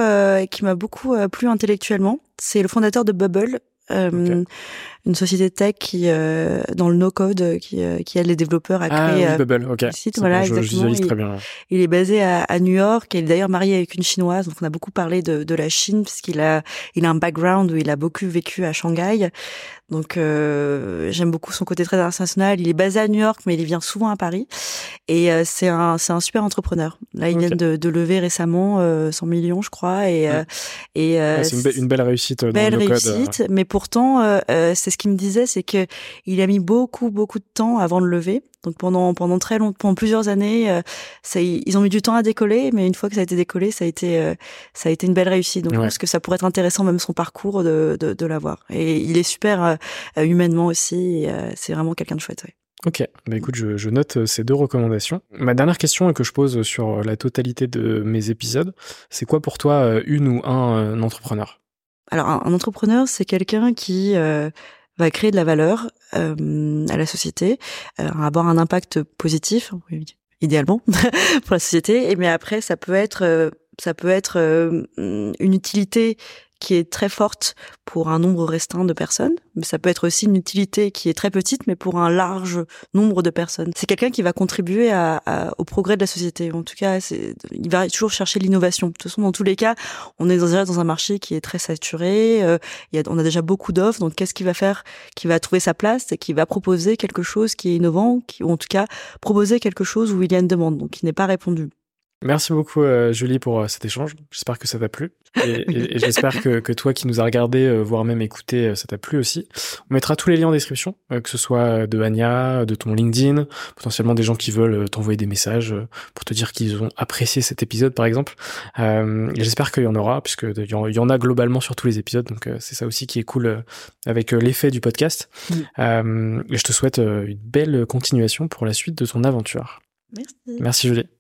qui m'a beaucoup plu intellectuellement. C'est le fondateur de Bubble, euh, une société tech qui dans le no-code qui, qui aide les développeurs à ah, créer oui, Bubble, site. Voilà, je, exactement. Je très bien. Il, est basé à, à, New York. Il est d'ailleurs marié avec une chinoise. Donc on a beaucoup parlé de, de la Chine puisqu'il a il a un background où il a beaucoup vécu à Shanghai. Donc euh, j'aime beaucoup son côté très international. Il est basé à New York, mais il vient souvent à Paris. Et euh, c'est un c'est un super entrepreneur. Là, il vient de, de, lever récemment euh, 100 millions, je crois. Et euh, et euh, c'est une, une, belle réussite. Dans belle le réussite. Code. Mais pourtant, c'est ce qu'il me disait, c'est que il a mis beaucoup beaucoup de temps avant de lever. Donc pendant pendant très longtemps, pendant plusieurs années, ça, ils ont mis du temps à décoller, mais une fois que ça a été décollé, ça a été ça a été une belle réussite. Donc ouais. je pense que ça pourrait être intéressant même son parcours de de, de l'avoir. Et il est super humainement aussi. c'est vraiment quelqu'un de chouette. Ouais. Ok, bah écoute, je, je, note ces deux recommandations. Ma dernière question que je pose sur la totalité de mes épisodes, c'est quoi pour toi une ou un, un entrepreneur? Alors un, un entrepreneur, c'est quelqu'un qui euh, va créer de la valeur euh, à la société, euh, avoir un impact positif, idéalement pour la société. Et mais après, ça peut être ça peut être une utilité qui est très forte pour un nombre restreint de personnes, mais ça peut être aussi une utilité qui est très petite, mais pour un large nombre de personnes. C'est quelqu'un qui va contribuer à, à, au progrès de la société. En tout cas, il va toujours chercher l'innovation. De toute façon, dans tous les cas, on est déjà dans un marché qui est très saturé. Euh, il y a, on a déjà beaucoup d'offres. Donc, qu'est-ce qu'il va faire Qui va trouver sa place? Et qui va proposer quelque chose qui est innovant, qui, ou en tout cas proposer quelque chose où il y a une demande, donc qui n'est pas répondu. Merci beaucoup euh, Julie pour euh, cet échange. J'espère que ça t'a plu et, et, et j'espère que, que, toi qui nous as regardé, euh, voire même écouté, ça t'a plu aussi. On mettra tous les liens en description, que ce soit de Anya, de ton LinkedIn, potentiellement des gens qui veulent t'envoyer des messages pour te dire qu'ils ont apprécié cet épisode par exemple. J'espère qu'il y en aura puisque il y en a globalement sur tous les épisodes, donc c'est ça aussi qui est cool avec l'effet du podcast. Mm. et je te souhaite une belle continuation pour la suite de ton aventure. Merci. Merci Julie.